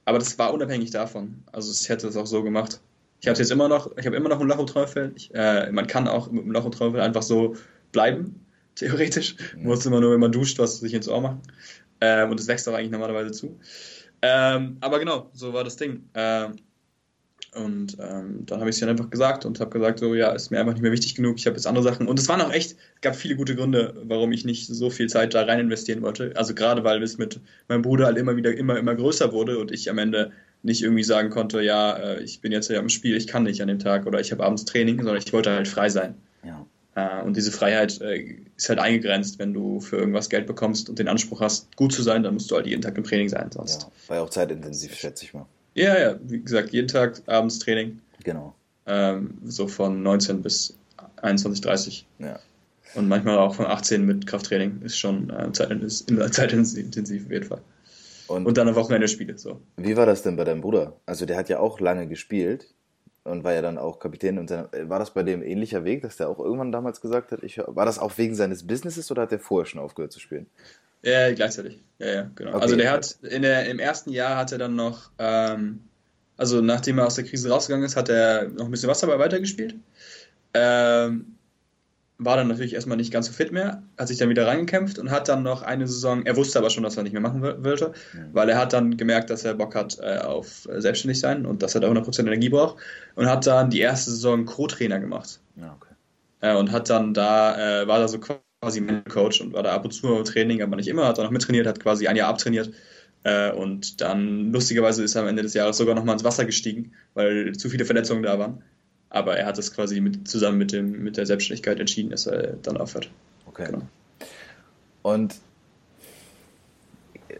Aber das war unabhängig davon. Also ich hätte es auch so gemacht. Ich habe jetzt immer noch, ich habe immer noch ein Loch im Trommelfell. Äh, man kann auch mit dem Loch im Trommelfell einfach so bleiben, *laughs* theoretisch. Mhm. Muss immer nur, wenn man duscht, was sich ins Ohr machen. Ähm, und es wächst auch eigentlich normalerweise zu. Ähm, aber genau, so war das Ding. Ähm, und ähm, dann habe ich es dann einfach gesagt und habe gesagt, so ja, ist mir einfach nicht mehr wichtig genug, ich habe jetzt andere Sachen. Und es waren auch echt, es gab viele gute Gründe, warum ich nicht so viel Zeit da rein investieren wollte. Also gerade weil es mit meinem Bruder halt immer wieder immer, immer größer wurde und ich am Ende nicht irgendwie sagen konnte, ja, äh, ich bin jetzt ja im Spiel, ich kann nicht an dem Tag oder ich habe abends Training, sondern ich wollte halt frei sein. Ja. Äh, und diese Freiheit äh, ist halt eingegrenzt, wenn du für irgendwas Geld bekommst und den Anspruch hast, gut zu sein, dann musst du halt jeden Tag im Training sein. Sonst. Ja, war ja auch zeitintensiv, schätze ich mal. Ja, ja, wie gesagt, jeden Tag abends Training. Genau. Ähm, so von 19 bis 21, 30. Ja. Und manchmal auch von 18 mit Krafttraining. Ist schon äh, *laughs* zeitintensiv auf jeden Fall. Und, und dann am Wochenende Spiele. So. Wie war das denn bei deinem Bruder? Also der hat ja auch lange gespielt und war ja dann auch Kapitän. Und war das bei dem ähnlicher Weg, dass der auch irgendwann damals gesagt hat, ich, war das auch wegen seines Businesses oder hat der vorher schon aufgehört zu spielen? Ja, gleichzeitig. Ja, ja, genau. Okay. Also der hat in der, im ersten Jahr hat er dann noch, ähm, also nachdem er aus der Krise rausgegangen ist, hat er noch ein bisschen Wasserball weitergespielt. Ähm, war dann natürlich erstmal nicht ganz so fit mehr, hat sich dann wieder reingekämpft und hat dann noch eine Saison, er wusste aber schon, dass er nicht mehr machen wollte, mhm. weil er hat dann gemerkt, dass er Bock hat äh, auf äh, selbstständig sein und dass er da 100% Energie braucht und hat dann die erste Saison Co-Trainer gemacht. Ja, okay. Äh, und hat dann da, äh, war da so quasi Coach und war da ab und zu im Training, aber nicht immer, hat auch noch mittrainiert, hat quasi ein Jahr abtrainiert. Äh, und dann, lustigerweise, ist er am Ende des Jahres sogar nochmal ins Wasser gestiegen, weil zu viele Verletzungen da waren. Aber er hat es quasi mit, zusammen mit, dem, mit der Selbstständigkeit entschieden, dass er dann aufhört. Okay. Genau. Und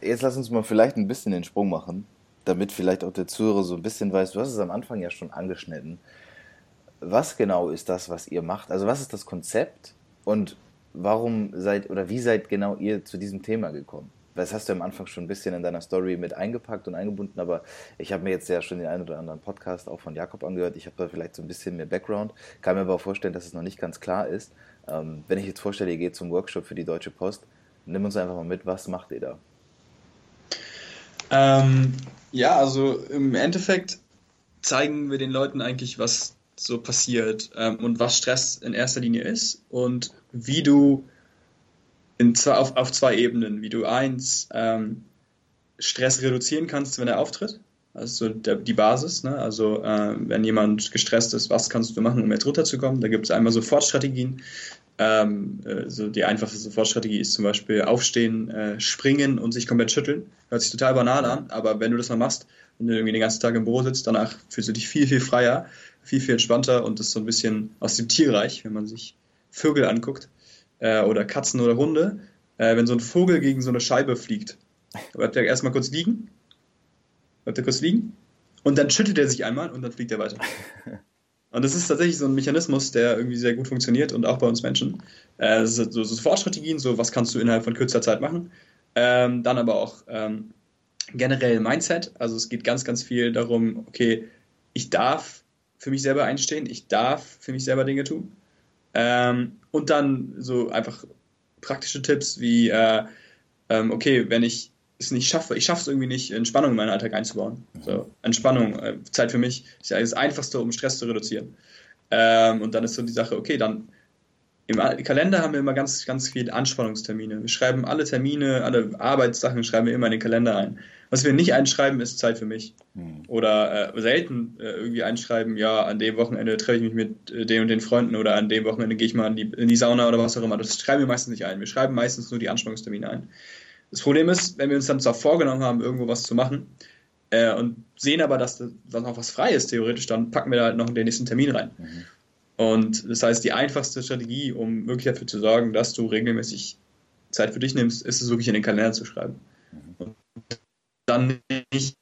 jetzt lass uns mal vielleicht ein bisschen den Sprung machen, damit vielleicht auch der Zuhörer so ein bisschen weiß, du hast es am Anfang ja schon angeschnitten. Was genau ist das, was ihr macht? Also was ist das Konzept und warum seid oder wie seid genau ihr zu diesem Thema gekommen? Das hast du am Anfang schon ein bisschen in deiner Story mit eingepackt und eingebunden, aber ich habe mir jetzt ja schon den einen oder anderen Podcast auch von Jakob angehört. Ich habe da vielleicht so ein bisschen mehr Background, kann mir aber auch vorstellen, dass es noch nicht ganz klar ist. Ähm, wenn ich jetzt vorstelle, ihr geht zum Workshop für die Deutsche Post, nimm uns einfach mal mit, was macht ihr da? Ähm, ja, also im Endeffekt zeigen wir den Leuten eigentlich, was so passiert ähm, und was Stress in erster Linie ist und wie du in zwei, auf, auf zwei Ebenen, wie du eins ähm, Stress reduzieren kannst, wenn er auftritt. Also der, die Basis, ne? also äh, wenn jemand gestresst ist, was kannst du machen, um jetzt runterzukommen? Da gibt es einmal Sofortstrategien. Ähm, also die einfachste Sofortstrategie ist zum Beispiel aufstehen, äh, springen und sich komplett schütteln. Hört sich total banal an, aber wenn du das mal machst und du irgendwie den ganzen Tag im Büro sitzt, danach fühlst du dich viel, viel freier, viel, viel entspannter und ist so ein bisschen aus dem Tierreich, wenn man sich Vögel anguckt äh, oder Katzen oder Hunde. Äh, wenn so ein Vogel gegen so eine Scheibe fliegt, bleibt er erstmal kurz liegen, bleibt er kurz liegen und dann schüttelt er sich einmal und dann fliegt er weiter. *laughs* Und das ist tatsächlich so ein Mechanismus, der irgendwie sehr gut funktioniert und auch bei uns Menschen. Äh, so, so Vorstrategien, so was kannst du innerhalb von kürzer Zeit machen. Ähm, dann aber auch ähm, generell Mindset. Also es geht ganz, ganz viel darum, okay, ich darf für mich selber einstehen, ich darf für mich selber Dinge tun. Ähm, und dann so einfach praktische Tipps wie, äh, ähm, okay, wenn ich es nicht schaffe, ich schaffe es irgendwie nicht, Entspannung in meinen Alltag einzubauen. Mhm. So, Entspannung, äh, Zeit für mich ist ja das Einfachste, um Stress zu reduzieren. Ähm, und dann ist so die Sache, okay, dann im Kalender haben wir immer ganz, ganz viele Anspannungstermine. Wir schreiben alle Termine, alle Arbeitssachen schreiben wir immer in den Kalender ein. Was wir nicht einschreiben, ist Zeit für mich. Mhm. Oder äh, selten äh, irgendwie einschreiben, ja, an dem Wochenende treffe ich mich mit äh, den und den Freunden oder an dem Wochenende gehe ich mal in die, in die Sauna oder was auch immer. Das schreiben wir meistens nicht ein. Wir schreiben meistens nur die Anspannungstermine ein. Das Problem ist, wenn wir uns dann zwar vorgenommen haben, irgendwo was zu machen äh, und sehen aber, dass da noch was frei ist, theoretisch, dann packen wir da halt noch den nächsten Termin rein. Mhm. Und das heißt, die einfachste Strategie, um wirklich dafür zu sorgen, dass du regelmäßig Zeit für dich nimmst, ist es wirklich in den Kalender zu schreiben. Mhm. Und dann nicht,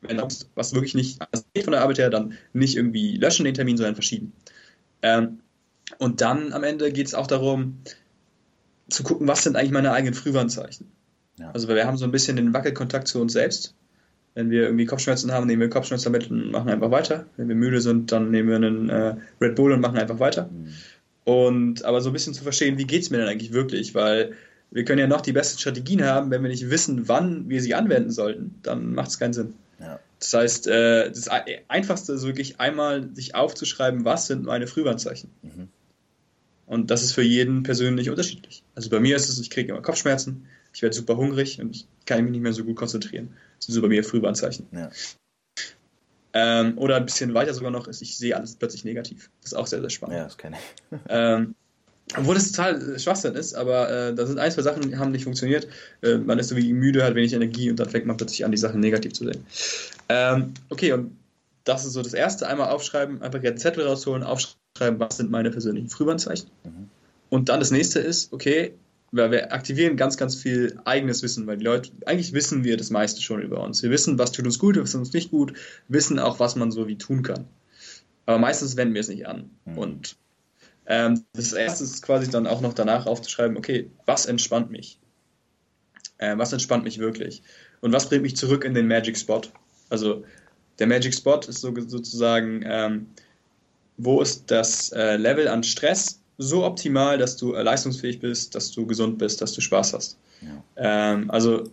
wenn was wirklich nicht geht von der Arbeit her, dann nicht irgendwie löschen den Termin, sondern verschieben. Ähm, und dann am Ende geht es auch darum, zu gucken, was sind eigentlich meine eigenen Frühwarnzeichen. Ja. Also wir haben so ein bisschen den Wackelkontakt zu uns selbst. Wenn wir irgendwie Kopfschmerzen haben, nehmen wir Kopfschmerztabletten und machen einfach weiter. Wenn wir müde sind, dann nehmen wir einen äh, Red Bull und machen einfach weiter. Mhm. Und aber so ein bisschen zu verstehen, wie geht es mir denn eigentlich wirklich? Weil wir können ja noch die besten Strategien haben, wenn wir nicht wissen, wann wir sie anwenden sollten, dann macht es keinen Sinn. Ja. Das heißt, äh, das Einfachste ist wirklich einmal sich aufzuschreiben, was sind meine Frühwarnzeichen. Mhm. Und das ist für jeden persönlich unterschiedlich. Also bei mir ist es, ich kriege immer Kopfschmerzen, ich werde super hungrig und ich kann mich nicht mehr so gut konzentrieren. Das sind so bei mir Frühwarnzeichen. Ja. Ähm, oder ein bisschen weiter sogar noch ist, ich sehe alles plötzlich negativ. Das ist auch sehr, sehr spannend. Ja, das kenne ich. *laughs* ähm, obwohl das total Schwachsinn ist, aber äh, da sind ein, zwei Sachen, die haben nicht funktioniert. Äh, man ist irgendwie müde, hat wenig Energie und dann fängt man plötzlich an, die Sachen negativ zu sehen. Ähm, okay, und das ist so das Erste. Einmal aufschreiben, einfach einen Zettel rausholen, aufschreiben, was sind meine persönlichen Frühwarnzeichen. Mhm. Und dann das Nächste ist, okay, weil wir aktivieren ganz, ganz viel eigenes Wissen, weil die Leute, eigentlich wissen wir das meiste schon über uns. Wir wissen, was tut uns gut, was tut uns nicht gut, wissen auch, was man so wie tun kann. Aber meistens wenden wir es nicht an. Mhm. Und ähm, das erste ist quasi dann auch noch danach aufzuschreiben, okay, was entspannt mich? Äh, was entspannt mich wirklich? Und was bringt mich zurück in den Magic Spot? Also der Magic Spot ist so, sozusagen, ähm, wo ist das äh, Level an Stress so optimal, dass du äh, leistungsfähig bist, dass du gesund bist, dass du Spaß hast. Ja. Ähm, also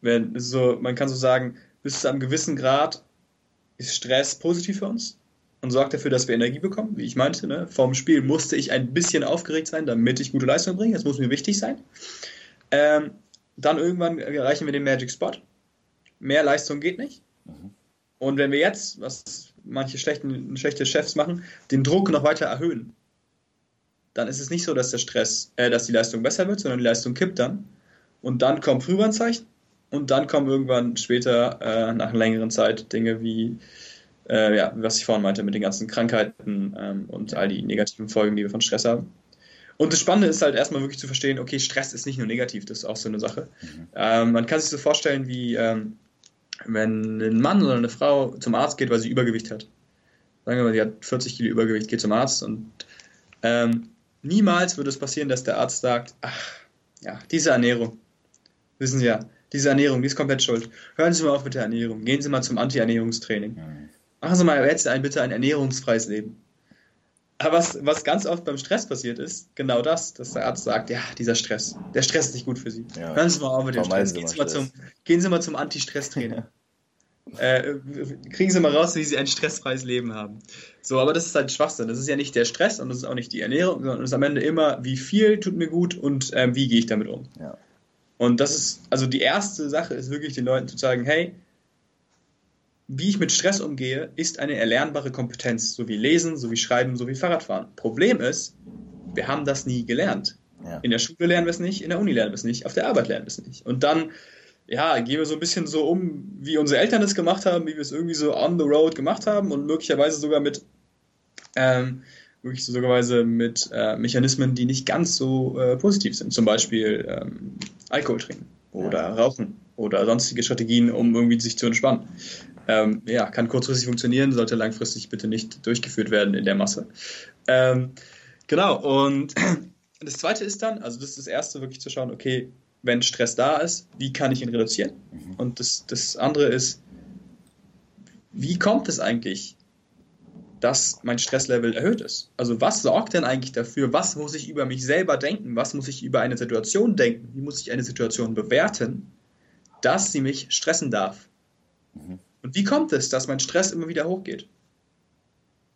wenn so, man kann so sagen, bis zu einem gewissen Grad ist Stress positiv für uns und sorgt dafür, dass wir Energie bekommen, wie ich meinte. Ne? Vorm Spiel musste ich ein bisschen aufgeregt sein, damit ich gute Leistung bringe. Das muss mir wichtig sein. Ähm, dann irgendwann erreichen wir den Magic Spot. Mehr Leistung geht nicht. Mhm. Und wenn wir jetzt, was manche schlechten, schlechte Chefs machen, den Druck noch weiter erhöhen, dann ist es nicht so, dass der Stress, äh, dass die Leistung besser wird, sondern die Leistung kippt dann. Und dann kommen Frühwarnzeichen und dann kommen irgendwann später, äh, nach einer längeren Zeit, Dinge wie, äh, ja, was ich vorhin meinte, mit den ganzen Krankheiten ähm, und all die negativen Folgen, die wir von Stress haben. Und das Spannende ist halt erstmal wirklich zu verstehen, okay, Stress ist nicht nur negativ, das ist auch so eine Sache. Mhm. Ähm, man kann sich so vorstellen, wie ähm, wenn ein Mann oder eine Frau zum Arzt geht, weil sie Übergewicht hat. Sagen wir mal, die hat 40 Kilo Übergewicht, geht zum Arzt und ähm, Niemals würde es passieren, dass der Arzt sagt, ach, ja, diese Ernährung, wissen Sie ja, diese Ernährung, die ist komplett schuld. Hören Sie mal auf mit der Ernährung. Gehen Sie mal zum Anti-Ernährungstraining. Machen Sie mal jetzt ein, bitte ein ernährungsfreies Leben. Aber was, was ganz oft beim Stress passiert ist, genau das, dass der Arzt sagt, ja, dieser Stress, der Stress ist nicht gut für Sie. Ja. Hören Sie mal auf mit dem Stress. Gehen Sie, mal zum, gehen Sie mal zum Anti-Stress-Trainer. *laughs* äh, kriegen Sie mal raus, wie Sie ein stressfreies Leben haben. So, aber das ist halt Schwachsinn. Das ist ja nicht der Stress und das ist auch nicht die Ernährung, sondern es ist am Ende immer, wie viel tut mir gut und äh, wie gehe ich damit um. Ja. Und das ist, also die erste Sache ist wirklich den Leuten zu sagen, hey, wie ich mit Stress umgehe, ist eine erlernbare Kompetenz, so wie Lesen, so wie Schreiben, so wie Fahrradfahren. Problem ist, wir haben das nie gelernt. Ja. In der Schule lernen wir es nicht, in der Uni lernen wir es nicht, auf der Arbeit lernen wir es nicht. Und dann ja, gehen wir so ein bisschen so um, wie unsere Eltern es gemacht haben, wie wir es irgendwie so on the road gemacht haben und möglicherweise sogar mit, ähm, wirklich sogar mit äh, Mechanismen, die nicht ganz so äh, positiv sind. Zum Beispiel ähm, Alkohol trinken oder ja. Rauchen oder sonstige Strategien, um irgendwie sich zu entspannen. Ähm, ja, kann kurzfristig funktionieren, sollte langfristig bitte nicht durchgeführt werden in der Masse. Ähm, genau, und *clears throat* das zweite ist dann, also das ist das erste, wirklich zu schauen, okay, wenn Stress da ist, wie kann ich ihn reduzieren? Mhm. Und das, das andere ist, wie kommt es eigentlich, dass mein Stresslevel erhöht ist? Also was sorgt denn eigentlich dafür? Was muss ich über mich selber denken? Was muss ich über eine Situation denken? Wie muss ich eine Situation bewerten, dass sie mich stressen darf? Mhm. Und wie kommt es, dass mein Stress immer wieder hochgeht?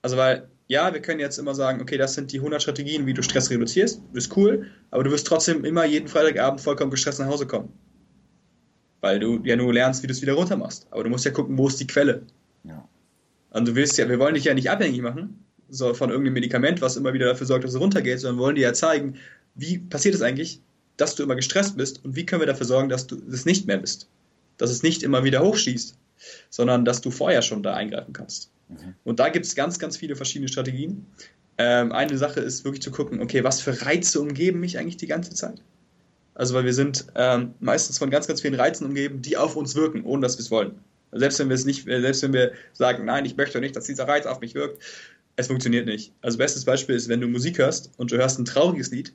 Also weil ja, wir können jetzt immer sagen, okay, das sind die 100 Strategien, wie du Stress reduzierst, ist cool, aber du wirst trotzdem immer jeden Freitagabend vollkommen gestresst nach Hause kommen. Weil du ja nur lernst, wie du es wieder runter machst. Aber du musst ja gucken, wo ist die Quelle. Ja. Und du willst ja, wir wollen dich ja nicht abhängig machen, so von irgendeinem Medikament, was immer wieder dafür sorgt, dass es runtergeht, sondern wollen dir ja zeigen, wie passiert es eigentlich, dass du immer gestresst bist und wie können wir dafür sorgen, dass du es nicht mehr bist. Dass es nicht immer wieder hochschießt, sondern dass du vorher schon da eingreifen kannst. Mhm. Und da gibt es ganz, ganz viele verschiedene Strategien. Ähm, eine Sache ist wirklich zu gucken, okay, was für Reize umgeben mich eigentlich die ganze Zeit? Also, weil wir sind ähm, meistens von ganz, ganz vielen Reizen umgeben, die auf uns wirken, ohne dass wir es wollen. Selbst wenn wir es nicht, selbst wenn wir sagen, nein, ich möchte nicht, dass dieser Reiz auf mich wirkt, es funktioniert nicht. Also, bestes Beispiel ist, wenn du Musik hörst und du hörst ein trauriges Lied,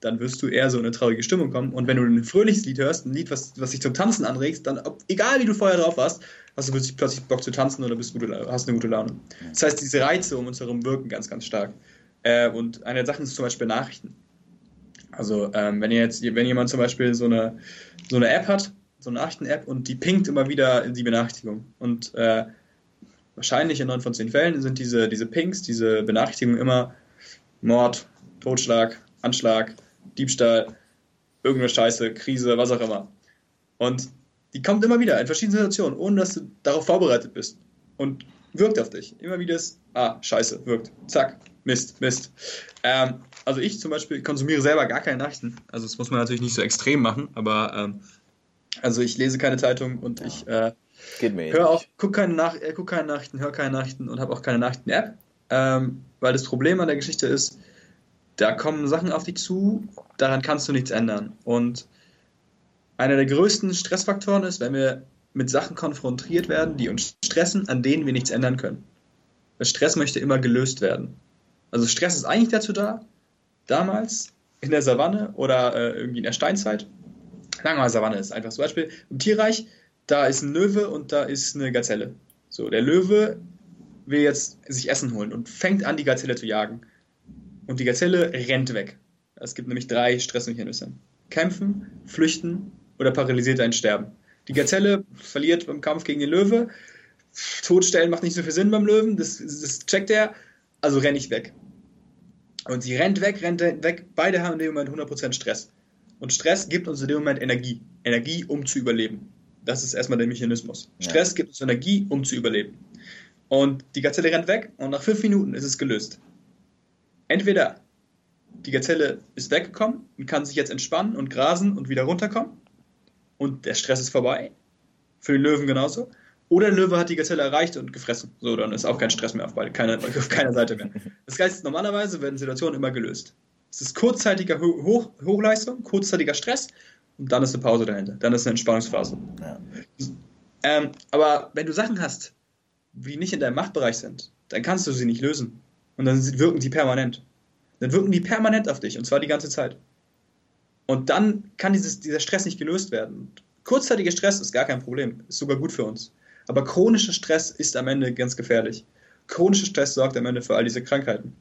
dann wirst du eher so in eine traurige Stimmung kommen. Und wenn du ein fröhliches Lied hörst, ein Lied, was, was dich zum Tanzen anregt, dann, ob, egal wie du vorher drauf warst, hast du plötzlich, plötzlich Bock zu tanzen oder bist gute, hast eine gute Laune. Das heißt, diese Reize um uns herum wirken ganz, ganz stark. Äh, und eine der Sachen ist zum Beispiel Nachrichten. Also, ähm, wenn ihr jetzt, wenn jemand zum Beispiel so eine, so eine App hat, so eine Nachrichten-App und die pinkt immer wieder in die Benachrichtigung. Und äh, wahrscheinlich in neun von zehn Fällen sind diese, diese Pings, diese Benachrichtigungen immer Mord, Totschlag, Anschlag, Diebstahl, irgendeine Scheiße, Krise, was auch immer. Und die kommt immer wieder in verschiedenen Situationen, ohne dass du darauf vorbereitet bist. Und wirkt auf dich. Immer wieder ist, ah, scheiße, wirkt. Zack, Mist, Mist. Ähm, also ich zum Beispiel konsumiere selber gar keine Nachrichten. Also das muss man natürlich nicht so extrem machen, aber ähm, also ich lese keine Zeitung und ich äh, höre auch, gucke keine, Nach äh, guck keine Nachrichten, höre keine Nachrichten und habe auch keine Nachrichten-App. Ähm, weil das Problem an der Geschichte ist, da kommen Sachen auf dich zu, daran kannst du nichts ändern. Und einer der größten Stressfaktoren ist, wenn wir mit Sachen konfrontiert werden, die uns stressen, an denen wir nichts ändern können. Der Stress möchte immer gelöst werden. Also Stress ist eigentlich dazu da, damals in der Savanne oder äh, irgendwie in der Steinzeit. Sagen wir mal, Savanne ist einfach zum Beispiel im Tierreich, da ist ein Löwe und da ist eine Gazelle. So, der Löwe will jetzt sich Essen holen und fängt an, die Gazelle zu jagen. Und die Gazelle rennt weg. Es gibt nämlich drei Stressmechanismen. Kämpfen, flüchten oder paralysiert ein Sterben. Die Gazelle verliert beim Kampf gegen den Löwe. Totstellen macht nicht so viel Sinn beim Löwen, das, das checkt er, also renne ich weg. Und sie rennt weg, rennt weg. Beide haben in dem Moment 100% Stress. Und Stress gibt uns in dem Moment Energie. Energie, um zu überleben. Das ist erstmal der Mechanismus. Ja. Stress gibt uns Energie, um zu überleben. Und die Gazelle rennt weg und nach fünf Minuten ist es gelöst entweder die Gazelle ist weggekommen und kann sich jetzt entspannen und grasen und wieder runterkommen und der Stress ist vorbei. Für den Löwen genauso. Oder der Löwe hat die Gazelle erreicht und gefressen. So, dann ist auch kein Stress mehr auf, beide, keine, *laughs* auf keiner Seite mehr. Das heißt, normalerweise werden Situationen immer gelöst. Es ist kurzzeitiger Hoch, Hochleistung, kurzzeitiger Stress und dann ist eine Pause dahinter. Dann ist eine Entspannungsphase. Ja. Ähm, aber wenn du Sachen hast, die nicht in deinem Machtbereich sind, dann kannst du sie nicht lösen. Und dann wirken die permanent. Dann wirken die permanent auf dich und zwar die ganze Zeit. Und dann kann dieses, dieser Stress nicht gelöst werden. Kurzzeitiger Stress ist gar kein Problem, ist sogar gut für uns. Aber chronischer Stress ist am Ende ganz gefährlich. Chronischer Stress sorgt am Ende für all diese Krankheiten.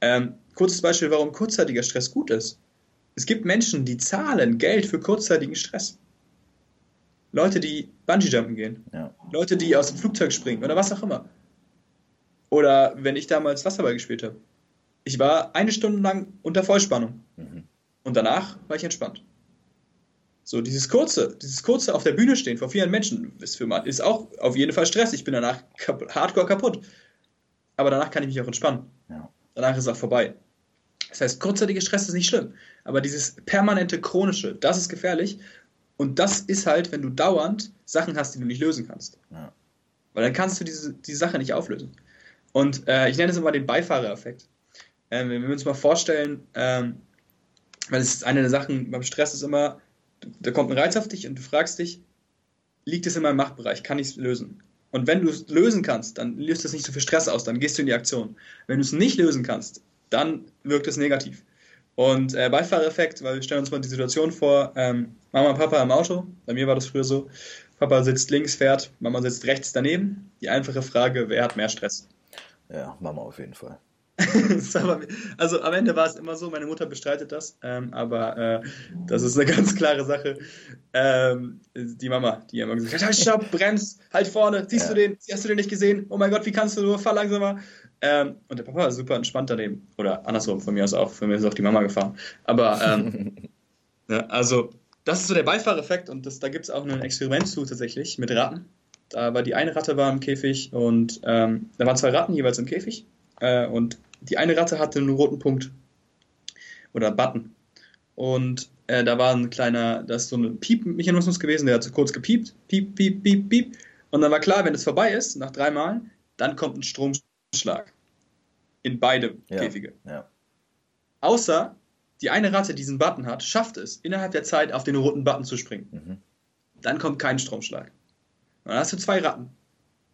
Ähm, kurzes Beispiel, warum kurzzeitiger Stress gut ist. Es gibt Menschen, die zahlen Geld für kurzzeitigen Stress. Leute, die Bungee-Jumpen gehen. Ja. Leute, die aus dem Flugzeug springen oder was auch immer. Oder wenn ich damals Wasserball gespielt habe. Ich war eine Stunde lang unter Vollspannung. Mhm. Und danach war ich entspannt. So, dieses kurze, dieses kurze auf der Bühne stehen vor vielen Menschen ist, für, ist auch auf jeden Fall Stress. Ich bin danach kap hardcore kaputt. Aber danach kann ich mich auch entspannen. Ja. Danach ist es auch vorbei. Das heißt, kurzzeitiger Stress ist nicht schlimm. Aber dieses permanente chronische, das ist gefährlich. Und das ist halt, wenn du dauernd Sachen hast, die du nicht lösen kannst. Ja. Weil dann kannst du diese, diese Sache nicht auflösen. Und äh, ich nenne es immer den Beifahrereffekt. Ähm, wenn wir uns mal vorstellen, ähm, weil es ist eine der Sachen beim Stress ist immer, da kommt ein Reiz auf dich und du fragst dich, liegt es in meinem Machtbereich, kann ich es lösen? Und wenn du es lösen kannst, dann löst es nicht so viel Stress aus, dann gehst du in die Aktion. Wenn du es nicht lösen kannst, dann wirkt es negativ. Und äh, Beifahrereffekt, weil wir stellen uns mal die Situation vor, ähm, Mama und Papa im Auto, bei mir war das früher so, Papa sitzt links, fährt, Mama sitzt rechts daneben. Die einfache Frage, wer hat mehr Stress? Ja, Mama auf jeden Fall. *laughs* also am Ende war es immer so, meine Mutter bestreitet das, ähm, aber äh, das ist eine ganz klare Sache. Ähm, die Mama, die immer gesagt hat, halt, stopp, bremst, halt vorne, siehst ja. du den, hast du den nicht gesehen? Oh mein Gott, wie kannst du nur, fahr langsamer. Ähm, und der Papa war super entspannt daneben. Oder andersrum, von mir aus auch, von mir ist auch die Mama gefahren. Aber ähm, ja, *laughs* also das ist so der Beifahreffekt und das, da gibt es auch ein Experiment zu tatsächlich mit Ratten. Da war die eine Ratte war im Käfig und ähm, da waren zwei Ratten jeweils im Käfig. Äh, und die eine Ratte hatte einen roten Punkt oder Button. Und äh, da war ein kleiner, das ist so ein Piep-Mechanismus gewesen, der hat so kurz gepiept, piep, piep, piep, piep. Und dann war klar, wenn es vorbei ist, nach drei Malen, dann kommt ein Stromschlag. In beide ja, Käfige. Ja. Außer die eine Ratte diesen Button hat, schafft es, innerhalb der Zeit auf den roten Button zu springen. Mhm. Dann kommt kein Stromschlag. Dann hast du zwei Ratten.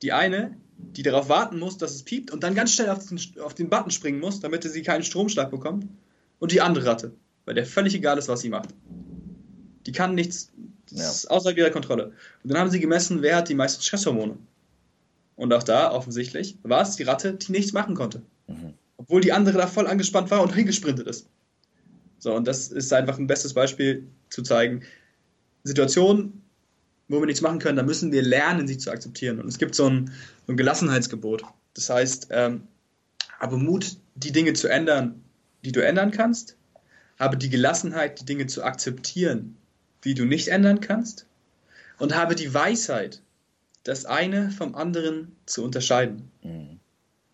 Die eine, die darauf warten muss, dass es piept und dann ganz schnell auf den, auf den Button springen muss, damit sie keinen Stromschlag bekommt. Und die andere Ratte. weil der völlig egal ist, was sie macht. Die kann nichts, das Ja. ist außerhalb ihrer Kontrolle. Und dann haben sie gemessen, wer hat die meisten Stresshormone. Und auch da, offensichtlich, war es die Ratte, die nichts machen konnte. Mhm. Obwohl die andere da voll angespannt war und *laughs* hingesprintet ist. So, und das ist einfach ein bestes Beispiel zu zeigen, Situationen, wo wir nichts machen können, da müssen wir lernen, sie zu akzeptieren. Und es gibt so ein, so ein Gelassenheitsgebot. Das heißt, ähm, habe Mut, die Dinge zu ändern, die du ändern kannst. Habe die Gelassenheit, die Dinge zu akzeptieren, die du nicht ändern kannst. Und habe die Weisheit, das eine vom anderen zu unterscheiden. Mhm.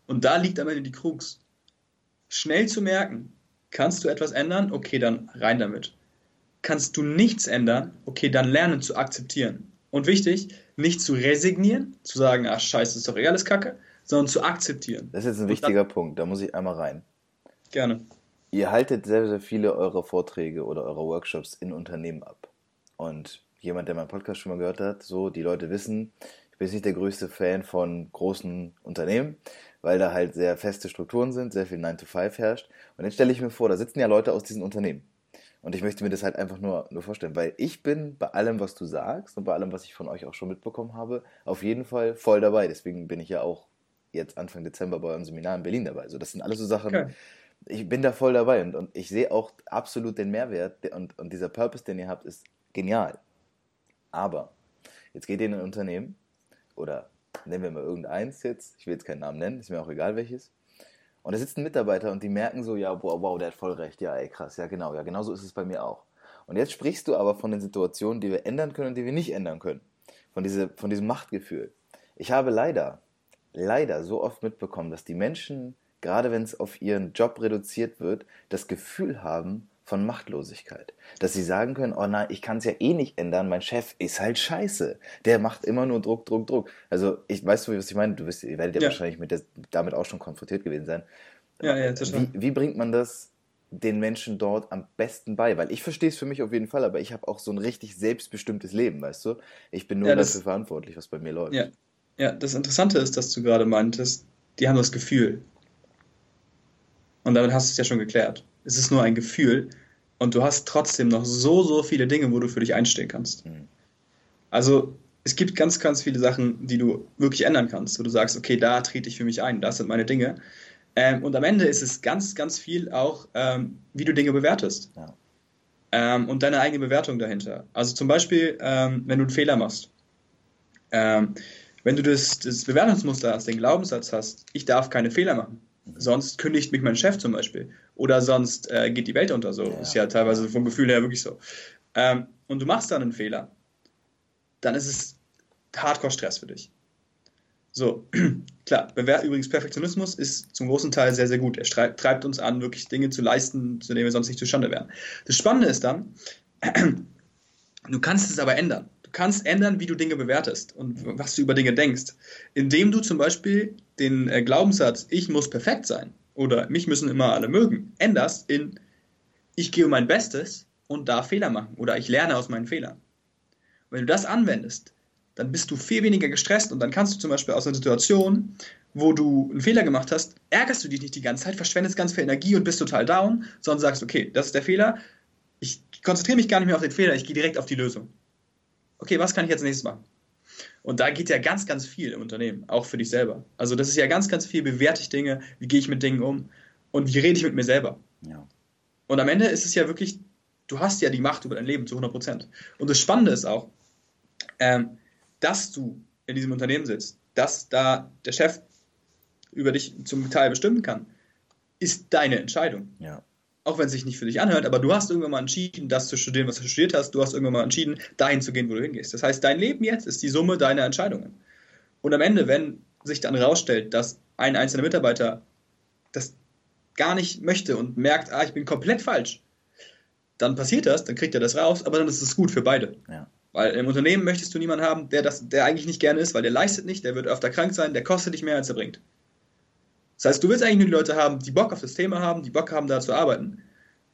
Und da liegt am Ende die Krux. Schnell zu merken, kannst du etwas ändern? Okay, dann rein damit. Kannst du nichts ändern? Okay, dann lernen zu akzeptieren. Und wichtig, nicht zu resignieren, zu sagen, ach scheiße, ist doch eh alles Kacke, sondern zu akzeptieren. Das ist jetzt ein wichtiger Punkt, da muss ich einmal rein. Gerne. Ihr haltet sehr, sehr viele eurer Vorträge oder eurer Workshops in Unternehmen ab. Und jemand, der meinen Podcast schon mal gehört hat, so, die Leute wissen, ich bin nicht der größte Fan von großen Unternehmen, weil da halt sehr feste Strukturen sind, sehr viel 9 to 5 herrscht. Und jetzt stelle ich mir vor, da sitzen ja Leute aus diesen Unternehmen. Und ich möchte mir das halt einfach nur, nur vorstellen, weil ich bin bei allem, was du sagst und bei allem, was ich von euch auch schon mitbekommen habe, auf jeden Fall voll dabei. Deswegen bin ich ja auch jetzt Anfang Dezember bei eurem Seminar in Berlin dabei. Also das sind alles so Sachen, Okay. ich bin da voll dabei und, und ich sehe auch absolut den Mehrwert und, und dieser Purpose, den ihr habt, ist genial. Aber jetzt geht ihr in ein Unternehmen oder nennen wir mal irgendeins jetzt, ich will jetzt keinen Namen nennen, ist mir auch egal welches. Und da sitzt ein Mitarbeiter und die merken so, ja, wow, wow, der hat voll recht, ja, ey, krass, ja, genau, ja, genau so ist es bei mir auch. Und jetzt sprichst du aber von den Situationen, die wir ändern können und die wir nicht ändern können. Von, diese, von diesem Machtgefühl. Ich habe leider, leider so oft mitbekommen, dass die Menschen, gerade wenn es auf ihren Job reduziert wird, das Gefühl haben von Machtlosigkeit. Dass sie sagen können, oh nein, ich kann es ja eh nicht ändern, mein Chef ist halt scheiße. Der macht immer nur Druck, Druck, Druck. Also ich weiß, was ich meine, du wisst, ihr werdet ja, Ja. wahrscheinlich mit der, damit auch schon konfrontiert gewesen sein. Ja, ja. Wie, wie bringt man das den Menschen dort am besten bei? Weil ich verstehe es für mich auf jeden Fall, aber ich habe auch so ein richtig selbstbestimmtes Leben, weißt du? Ich bin nur Ja, das- dafür verantwortlich, was bei mir läuft. Ja. Ja, das Interessante ist, dass du gerade meintest, die haben das Gefühl. Und damit hast du es ja schon geklärt. Es ist nur ein Gefühl und du hast trotzdem noch so, so viele Dinge, wo du für dich einstehen kannst. Mhm. Also es gibt ganz, ganz viele Sachen, die du wirklich ändern kannst, wo du sagst, okay, da trete ich für mich ein, das sind meine Dinge. Ähm, und am Ende ist es ganz, ganz viel auch, ähm, wie du Dinge bewertest. Ja. Ähm, und deine eigene Bewertung dahinter. Also zum Beispiel, ähm, wenn du einen Fehler machst. Ähm, wenn du das, das Bewertungsmuster hast, den Glaubenssatz hast, ich darf keine Fehler machen. Sonst kündigt mich mein Chef zum Beispiel. Oder sonst äh, geht die Welt unter. So Ja. ist ja teilweise vom Gefühl her wirklich so. Ähm, und du machst dann einen Fehler, dann ist es Hardcore-Stress für dich. So, *clears throat* klar, übrigens Perfektionismus ist zum großen Teil sehr, sehr gut. Er treibt uns an, wirklich Dinge zu leisten, zu denen wir sonst nicht zustande wären. Das Spannende ist dann, *clears throat* du kannst es aber ändern. Du kannst ändern, wie du Dinge bewertest und was du über Dinge denkst. Indem du zum Beispiel den äh, Glaubenssatz, ich muss perfekt sein oder mich müssen immer alle mögen, änderst in, ich gebe mein Bestes und darf Fehler machen oder ich lerne aus meinen Fehlern. Wenn du das anwendest, dann bist du viel weniger gestresst und dann kannst du zum Beispiel aus einer Situation, wo du einen Fehler gemacht hast, ärgerst du dich nicht die ganze Zeit, verschwendest ganz viel Energie und bist total down, sondern sagst, okay, das ist der Fehler, ich konzentriere mich gar nicht mehr auf den Fehler, ich gehe direkt auf die Lösung. Okay, was kann ich jetzt nächstes machen? Und da geht ja ganz, ganz viel im Unternehmen, auch für dich selber. Also das ist ja ganz, ganz viel, bewerte ich Dinge, wie gehe ich mit Dingen um und wie rede ich mit mir selber. Ja. Und am Ende ist es ja wirklich, du hast ja die Macht über dein Leben zu 100 Prozent. Und das Spannende ist auch, ähm, dass du in diesem Unternehmen sitzt, dass da der Chef über dich zum Teil bestimmen kann, ist deine Entscheidung. ja. Auch wenn es sich nicht für dich anhört, aber du hast irgendwann mal entschieden, das zu studieren, was du studiert hast. Du hast irgendwann mal entschieden, dahin zu gehen, wo du hingehst. Das heißt, dein Leben jetzt ist die Summe deiner Entscheidungen. Und am Ende, wenn sich dann herausstellt, dass ein einzelner Mitarbeiter das gar nicht möchte und merkt, ah, ich bin komplett falsch, dann passiert das, dann kriegt er das raus, aber dann ist es gut für beide. Ja. Weil im Unternehmen möchtest du niemanden haben, der das, der eigentlich nicht gerne ist, weil der leistet nicht, der wird öfter krank sein, der kostet dich mehr, als er bringt. Das heißt, du willst eigentlich nur die Leute haben, die Bock auf das Thema haben, die Bock haben, da zu arbeiten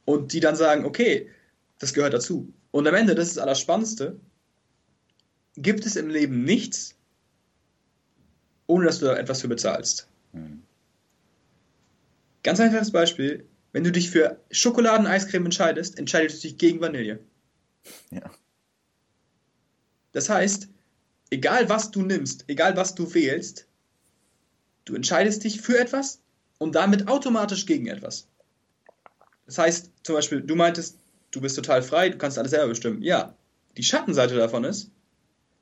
und die dann sagen, okay, das gehört dazu. Und am Ende, das ist das Allerspannendste, gibt es im Leben nichts, ohne dass du da etwas für bezahlst. Mhm. Ganz einfaches Beispiel, Wenn du dich für Schokoladeneiscreme entscheidest, entscheidest du dich gegen Vanille. Ja. Das heißt, egal was du nimmst, egal was du wählst, du entscheidest dich für etwas und damit automatisch gegen etwas. Das heißt, zum Beispiel, du meintest, du bist total frei, du kannst alles selber bestimmen. Ja, die Schattenseite davon ist,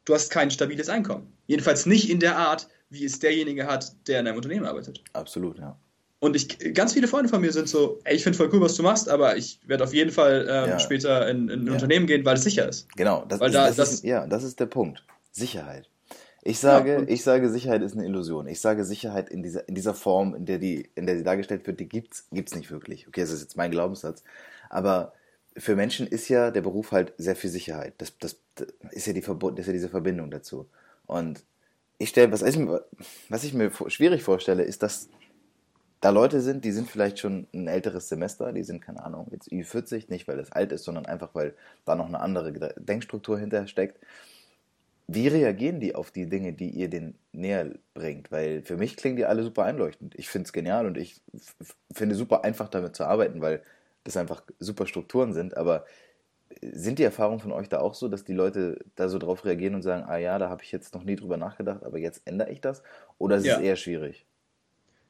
du hast kein stabiles Einkommen. Jedenfalls nicht in der Art, wie es derjenige hat, der in einem Unternehmen arbeitet. Absolut, ja. Und ich, ganz viele Freunde von mir sind so, ey, ich finde voll cool, was du machst, aber ich werde auf jeden Fall ähm, ja. später in, in ein ja. Unternehmen gehen, weil es sicher ist. Genau, das, weil ist, da, das, das ist, ja, das ist der Punkt. Sicherheit. Ich sage, ja, ich sage, Sicherheit ist eine Illusion. Ich sage, Sicherheit in dieser, in dieser Form, in der die, in der sie dargestellt wird, die gibt's, gibt's nicht wirklich. Okay, das ist jetzt mein Glaubenssatz. Aber für Menschen ist ja der Beruf halt sehr viel Sicherheit. Das, das, das ist ja die Verbund, ist ja diese Verbindung dazu. Und ich stelle, was, was ich mir schwierig vorstelle, ist, dass da Leute sind, die sind vielleicht schon ein älteres Semester, die sind, keine Ahnung, jetzt Ü40, nicht weil es alt ist, sondern einfach, weil da noch eine andere Denkstruktur hinter steckt. Wie reagieren die auf die Dinge, die ihr denen näher bringt? Weil für mich klingen die alle super einleuchtend. Ich finde es genial und ich finde super einfach damit zu arbeiten, weil das einfach super Strukturen sind. Aber sind die Erfahrungen von euch da auch so, dass die Leute da so drauf reagieren und sagen, ah ja, da habe ich jetzt noch nie drüber nachgedacht, aber jetzt ändere ich das? Oder ist ja. es eher schwierig?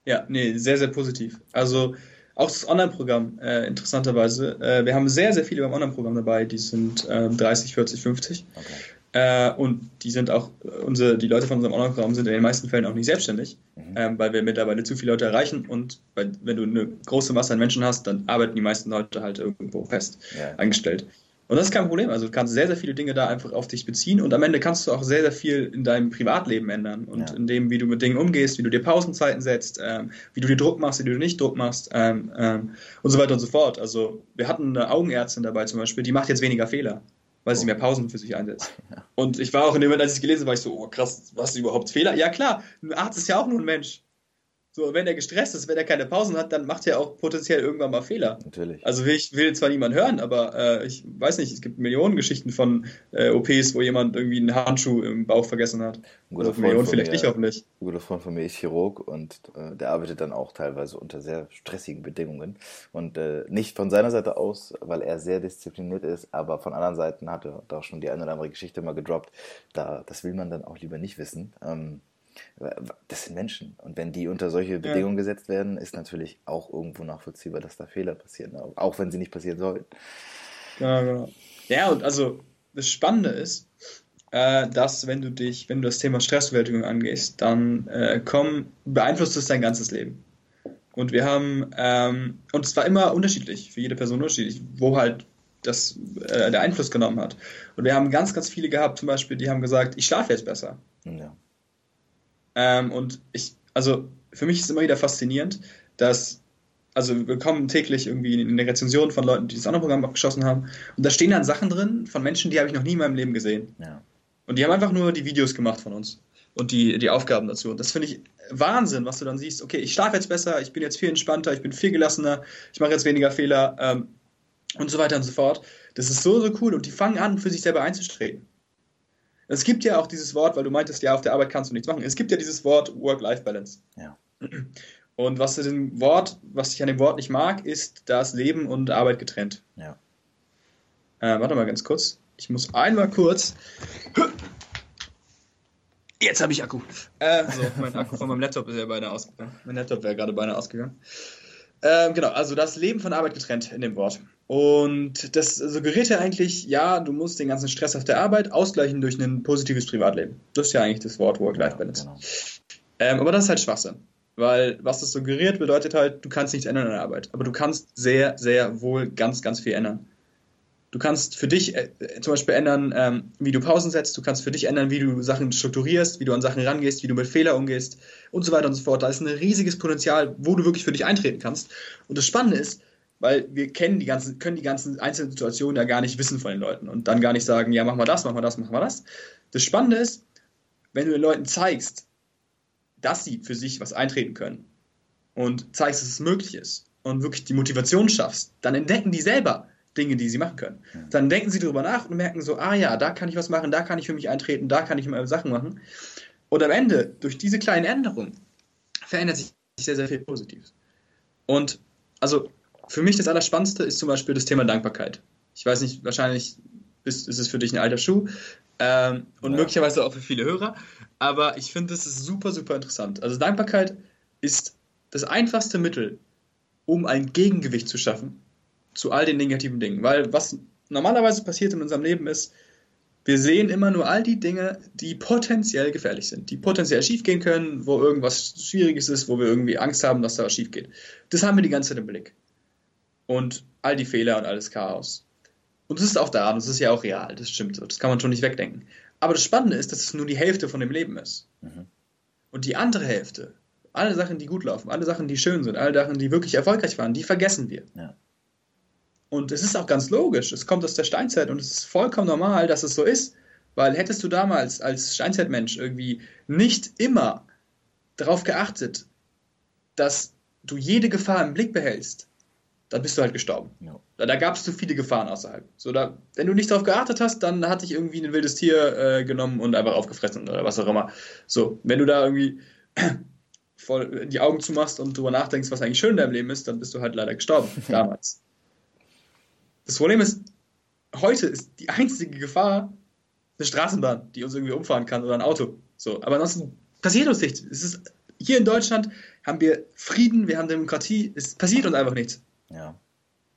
Ja, nee, sehr, sehr positiv. Also auch das Online-Programm, äh, interessanterweise. Äh, wir haben sehr, sehr viele beim Online-Programm dabei, die sind äh, 30, 40, 50. Okay. Äh, und die sind auch, unsere, die Leute von unserem Online-Programm sind in den meisten Fällen auch nicht selbstständig, mhm. ähm, weil wir mittlerweile zu viele Leute erreichen und weil, wenn du eine große Masse an Menschen hast, dann arbeiten die meisten Leute halt irgendwo fest ja. angestellt. Und das ist kein Problem. Also du kannst sehr, sehr viele Dinge da einfach auf dich beziehen und am Ende kannst du auch sehr, sehr viel in deinem Privatleben ändern und ja. in dem, wie du mit Dingen umgehst, wie du dir Pausenzeiten setzt, ähm, wie du dir Druck machst, wie du dir nicht Druck machst ähm, ähm, und so weiter und so fort. Also wir hatten eine Augenärztin dabei zum Beispiel, die macht jetzt weniger Fehler, weil sie oh. mehr Pausen für sich einsetzt. *laughs* Und ich war auch in dem Moment, als ich gelesen habe, war ich so, oh krass, was überhaupt Fehler? Ja klar, ein Arzt ist ja auch nur ein Mensch. So, wenn er gestresst ist, wenn er keine Pausen hat, dann macht er auch potenziell irgendwann mal Fehler. Natürlich. Also ich will zwar niemand hören, aber äh, ich weiß nicht, es gibt Millionen Geschichten von äh, OPs, wo jemand irgendwie einen Handschuh im Bauch vergessen hat. Ein guter also Millionen vielleicht mir, nicht, hoffentlich. Ein guter Freund von mir ist Chirurg und äh, der arbeitet dann auch teilweise unter sehr stressigen Bedingungen. Und äh, nicht von seiner Seite aus, weil er sehr diszipliniert ist, aber von anderen Seiten hat er da schon die eine oder andere Geschichte mal gedroppt. Da, das will man dann auch lieber nicht wissen. Ähm, das sind Menschen. Und wenn die unter solche Bedingungen ja. gesetzt werden, ist natürlich auch irgendwo nachvollziehbar, dass da Fehler passieren, auch wenn sie nicht passieren sollten. Ja, genau. Ja, und also das Spannende ist, äh, dass wenn du dich, wenn du das Thema Stressbewältigung angehst, dann äh, komm, beeinflusst es dein ganzes Leben. Und wir haben, ähm, und es war immer unterschiedlich, für jede Person unterschiedlich, wo halt das, äh, der Einfluss genommen hat. Und wir haben ganz, ganz viele gehabt, zum Beispiel, die haben gesagt, ich schlafe jetzt besser. Ja. Ähm, und ich, also für mich ist immer wieder faszinierend, dass, also wir kommen täglich irgendwie in eine Rezension von Leuten, die das andere Programm abgeschlossen haben. Und da stehen dann Sachen drin von Menschen, die habe ich noch nie in meinem Leben gesehen. Ja. Und die haben einfach nur die Videos gemacht von uns und die, die Aufgaben dazu. Und das finde ich Wahnsinn, was du dann siehst. Okay, ich schlafe jetzt besser, ich bin jetzt viel entspannter, ich bin viel gelassener, ich mache jetzt weniger Fehler ähm, und so weiter und so fort. Das ist so, so cool. Und die fangen an, für sich selber einzustreten. Es gibt ja auch dieses Wort, weil du meintest, ja, auf der Arbeit kannst du nichts machen. Es gibt ja dieses Wort Work-Life-Balance. Ja. Und was, dem Wort, was ich an dem Wort nicht mag, ist das Leben und Arbeit getrennt. Ja. Äh, warte mal ganz kurz. Ich muss einmal kurz. Jetzt habe ich Akku. Äh, so, mein Akku von meinem Laptop ist ja beinahe ausgegangen. Mein Laptop wäre gerade beinahe ausgegangen. Ähm, genau, also das Leben von Arbeit getrennt in dem Wort. Und das suggeriert ja eigentlich, ja, du musst den ganzen Stress auf der Arbeit ausgleichen durch ein positives Privatleben. Das ist ja eigentlich das Wort Work-Life-Balance. Genau. ähm, aber das ist halt Schwachsinn. Weil was das suggeriert, bedeutet halt, du kannst nichts ändern in der Arbeit. Aber du kannst sehr, sehr wohl ganz, ganz viel ändern. Du kannst für dich äh, zum Beispiel ändern, ähm, wie du Pausen setzt. Du kannst für dich ändern, wie du Sachen strukturierst, wie du an Sachen rangehst, wie du mit Fehlern umgehst und so weiter und so fort. Da ist ein riesiges Potenzial, wo du wirklich für dich eintreten kannst. Und das Spannende ist, weil wir kennen die ganzen, können die ganzen einzelnen Situationen ja gar nicht wissen von den Leuten und dann gar nicht sagen, ja, mach mal das, mach mal das, mach mal das. Das Spannende ist, wenn du den Leuten zeigst, dass sie für sich was eintreten können und zeigst, dass es möglich ist und wirklich die Motivation schaffst, dann entdecken die selber, Dinge, die sie machen können. Dann denken sie darüber nach und merken so, ah ja, da kann ich was machen, da kann ich für mich eintreten, da kann ich mal Sachen machen. Und am Ende, durch diese kleinen Änderungen, verändert sich sehr, sehr viel Positives. Und also für mich das Allerspannendste ist zum Beispiel das Thema Dankbarkeit. Ich weiß nicht, wahrscheinlich ist, ist es für dich ein alter Schuh ähm, und ja. möglicherweise auch für viele Hörer, aber ich finde, ist super, super interessant. Also Dankbarkeit ist das einfachste Mittel, um ein Gegengewicht zu schaffen zu all den negativen Dingen. Weil was normalerweise passiert in unserem Leben ist, wir sehen immer nur all die Dinge, die potenziell gefährlich sind, die potenziell schiefgehen können, wo irgendwas Schwieriges ist, wo wir irgendwie Angst haben, dass da was schief geht. Das haben wir die ganze Zeit im Blick. Und all die Fehler und alles Chaos. Und das ist auch da, das ist ja auch real, das stimmt so, das kann man schon nicht wegdenken. Aber das Spannende ist, dass es nur die Hälfte von dem Leben ist. Mhm. Und die andere Hälfte, alle Sachen, die gut laufen, alle Sachen, die schön sind, alle Sachen, die wirklich erfolgreich waren, die vergessen wir. Ja. Und es ist auch ganz logisch, es kommt aus der Steinzeit und es ist vollkommen normal, dass es so ist, weil hättest du damals als Steinzeitmensch irgendwie nicht immer darauf geachtet, dass du jede Gefahr im Blick behältst, dann bist du halt gestorben. Ja. Da, da gab es zu viele Gefahren außerhalb. So, da, wenn du nicht darauf geachtet hast, dann hat dich irgendwie ein wildes Tier äh, genommen und einfach aufgefressen oder was auch immer. So, wenn du da irgendwie *clears throat* voll die Augen zumachst und drüber nachdenkst, was eigentlich schön in deinem Leben ist, dann bist du halt leider gestorben, *laughs* damals. Das Problem ist, heute ist die einzige Gefahr eine Straßenbahn, die uns irgendwie umfahren kann oder ein Auto. So, aber ansonsten passiert uns nichts. Es ist, hier in Deutschland haben wir Frieden, wir haben Demokratie, es passiert uns einfach nichts. Ja.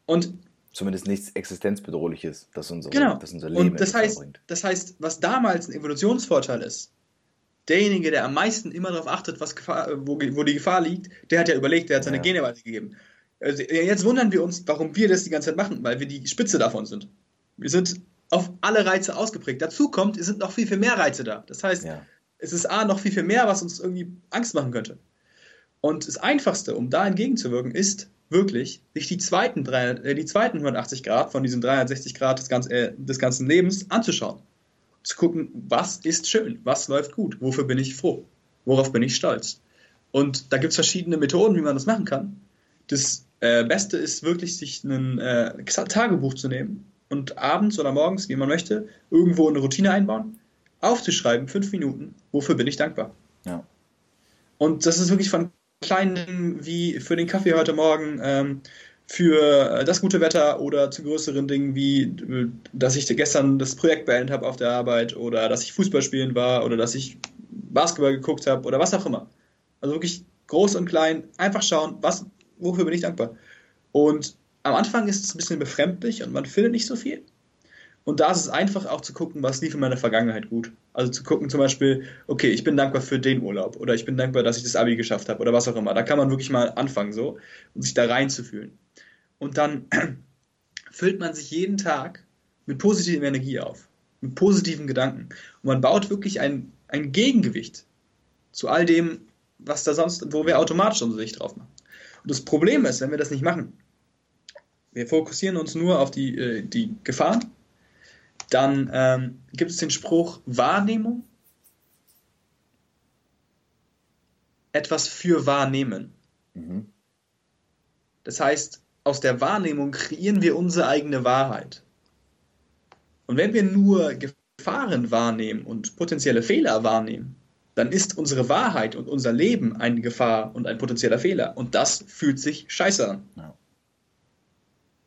Und zumindest nichts existenzbedrohliches, das unser, genau. das unser Leben und das heißt, bringt. Das heißt, was damals ein Evolutionsvorteil ist, derjenige, der am meisten immer darauf achtet, was Gefahr, wo, wo die Gefahr liegt, der hat ja überlegt, der hat seine ja. Gene weitergegeben. Also jetzt wundern wir uns, warum wir das die ganze Zeit machen, weil wir die Spitze davon sind. Wir sind auf alle Reize ausgeprägt. Dazu kommt, es sind noch viel, viel mehr Reize da. Das heißt, ja. es ist A, noch viel, viel mehr, was uns irgendwie Angst machen könnte. Und das Einfachste, um da entgegenzuwirken, ist wirklich, sich die zweiten, drei, äh, die zweiten 180 Grad von diesen 360 Grad des, ganz, äh, des ganzen Lebens anzuschauen. Zu gucken, was ist schön, was läuft gut, wofür bin ich froh, worauf bin ich stolz. Und da gibt es verschiedene Methoden, wie man das machen kann. Das äh, Beste ist wirklich, sich ein äh, Tagebuch zu nehmen und abends oder morgens, wie man möchte, irgendwo eine Routine einbauen, aufzuschreiben, fünf Minuten, wofür bin ich dankbar. Ja. Und das ist wirklich von kleinen Dingen wie für den Kaffee heute Morgen, ähm, für das gute Wetter oder zu größeren Dingen wie, äh, dass ich gestern das Projekt beendet habe auf der Arbeit oder dass ich Fußball spielen war oder dass ich Basketball geguckt habe oder was auch immer. Also wirklich groß und klein, einfach schauen, was wofür bin ich dankbar? Und am Anfang ist es ein bisschen befremdlich und man findet nicht so viel. Und da ist es einfach auch zu gucken, was lief in meiner Vergangenheit gut. Also zu gucken zum Beispiel, okay, ich bin dankbar für den Urlaub oder ich bin dankbar, dass ich das Abi geschafft habe oder was auch immer. Da kann man wirklich mal anfangen so und sich da reinzufühlen. Und dann *clears throat* füllt man sich jeden Tag mit positiver Energie auf, mit positiven Gedanken. Und man baut wirklich ein, ein Gegengewicht zu all dem, was da sonst, wo wir automatisch unsere Sicht drauf machen. Und das Problem ist, wenn wir das nicht machen, wir fokussieren uns nur auf die, äh, die Gefahren, dann ähm, gibt es den Spruch Wahrnehmung, etwas für wahrnehmen. Mhm. Das heißt, aus der Wahrnehmung kreieren wir unsere eigene Wahrheit. Und wenn wir nur Gefahren wahrnehmen und potenzielle Fehler wahrnehmen, dann ist unsere Wahrheit und unser Leben eine Gefahr und ein potenzieller Fehler. Und das fühlt sich scheiße an. Ja.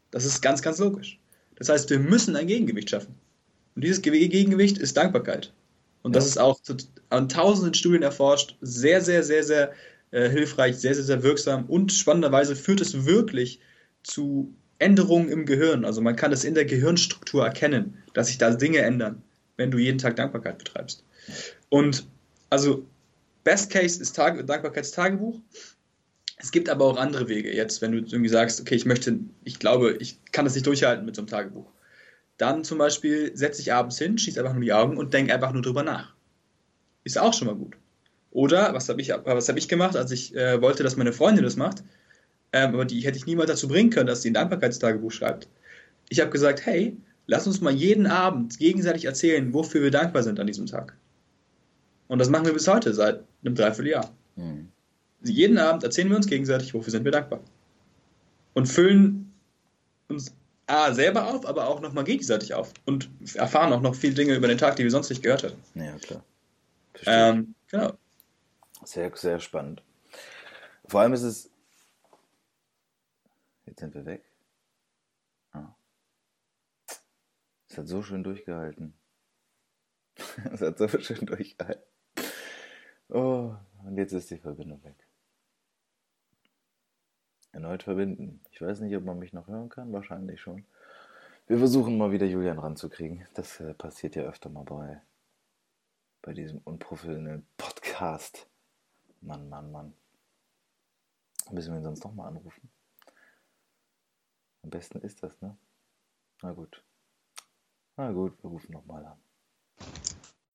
Das ist ganz, ganz logisch. Das heißt, wir müssen ein Gegengewicht schaffen. Und dieses Gegengewicht ist Dankbarkeit. Und ja. das ist auch an tausenden Studien erforscht, sehr, sehr, sehr, sehr äh, hilfreich, sehr, sehr, sehr wirksam und spannenderweise führt es wirklich zu Änderungen im Gehirn. Also man kann es in der Gehirnstruktur erkennen, dass sich da Dinge ändern, wenn du jeden Tag Dankbarkeit betreibst. Und also Best Case ist Tage, Dankbarkeitstagebuch. Es gibt aber auch andere Wege. Jetzt, wenn du irgendwie sagst, okay, ich möchte, ich glaube, ich kann das nicht durchhalten mit so einem Tagebuch. Dann zum Beispiel setze ich abends hin, schieße einfach nur die Augen und denke einfach nur drüber nach. Ist auch schon mal gut. Oder, was habe ich, hab ich gemacht, als ich äh, wollte, dass meine Freundin das macht, ähm, aber die hätte ich niemals dazu bringen können, dass sie ein Dankbarkeitstagebuch schreibt. Ich habe gesagt, hey, lass uns mal jeden Abend gegenseitig erzählen, wofür wir dankbar sind an diesem Tag. Und das machen wir bis heute, seit einem Dreivierteljahr. Mhm. Jeden Abend erzählen wir uns gegenseitig, wofür sind wir dankbar. Und füllen A, selber auf, aber auch nochmal gegenseitig auf. Und erfahren auch noch viele Dinge über den Tag, die wir sonst nicht gehört hätten. Ja, klar. Ähm, genau. Sehr, sehr spannend. Vor allem ist es, Jetzt sind wir weg. Ah. Es hat so schön durchgehalten. *laughs* es hat so schön durchgehalten. Oh, und jetzt ist die Verbindung weg. Erneut verbinden. Ich weiß nicht, ob man mich noch hören kann. Wahrscheinlich schon. Wir versuchen mal wieder Julian ranzukriegen. Das äh, passiert ja öfter mal bei, bei diesem unprofessionellen Podcast. Mann, Mann, Mann. Müssen wir ihn sonst nochmal anrufen? Am besten ist das, ne? Na gut. Na gut, wir rufen nochmal an.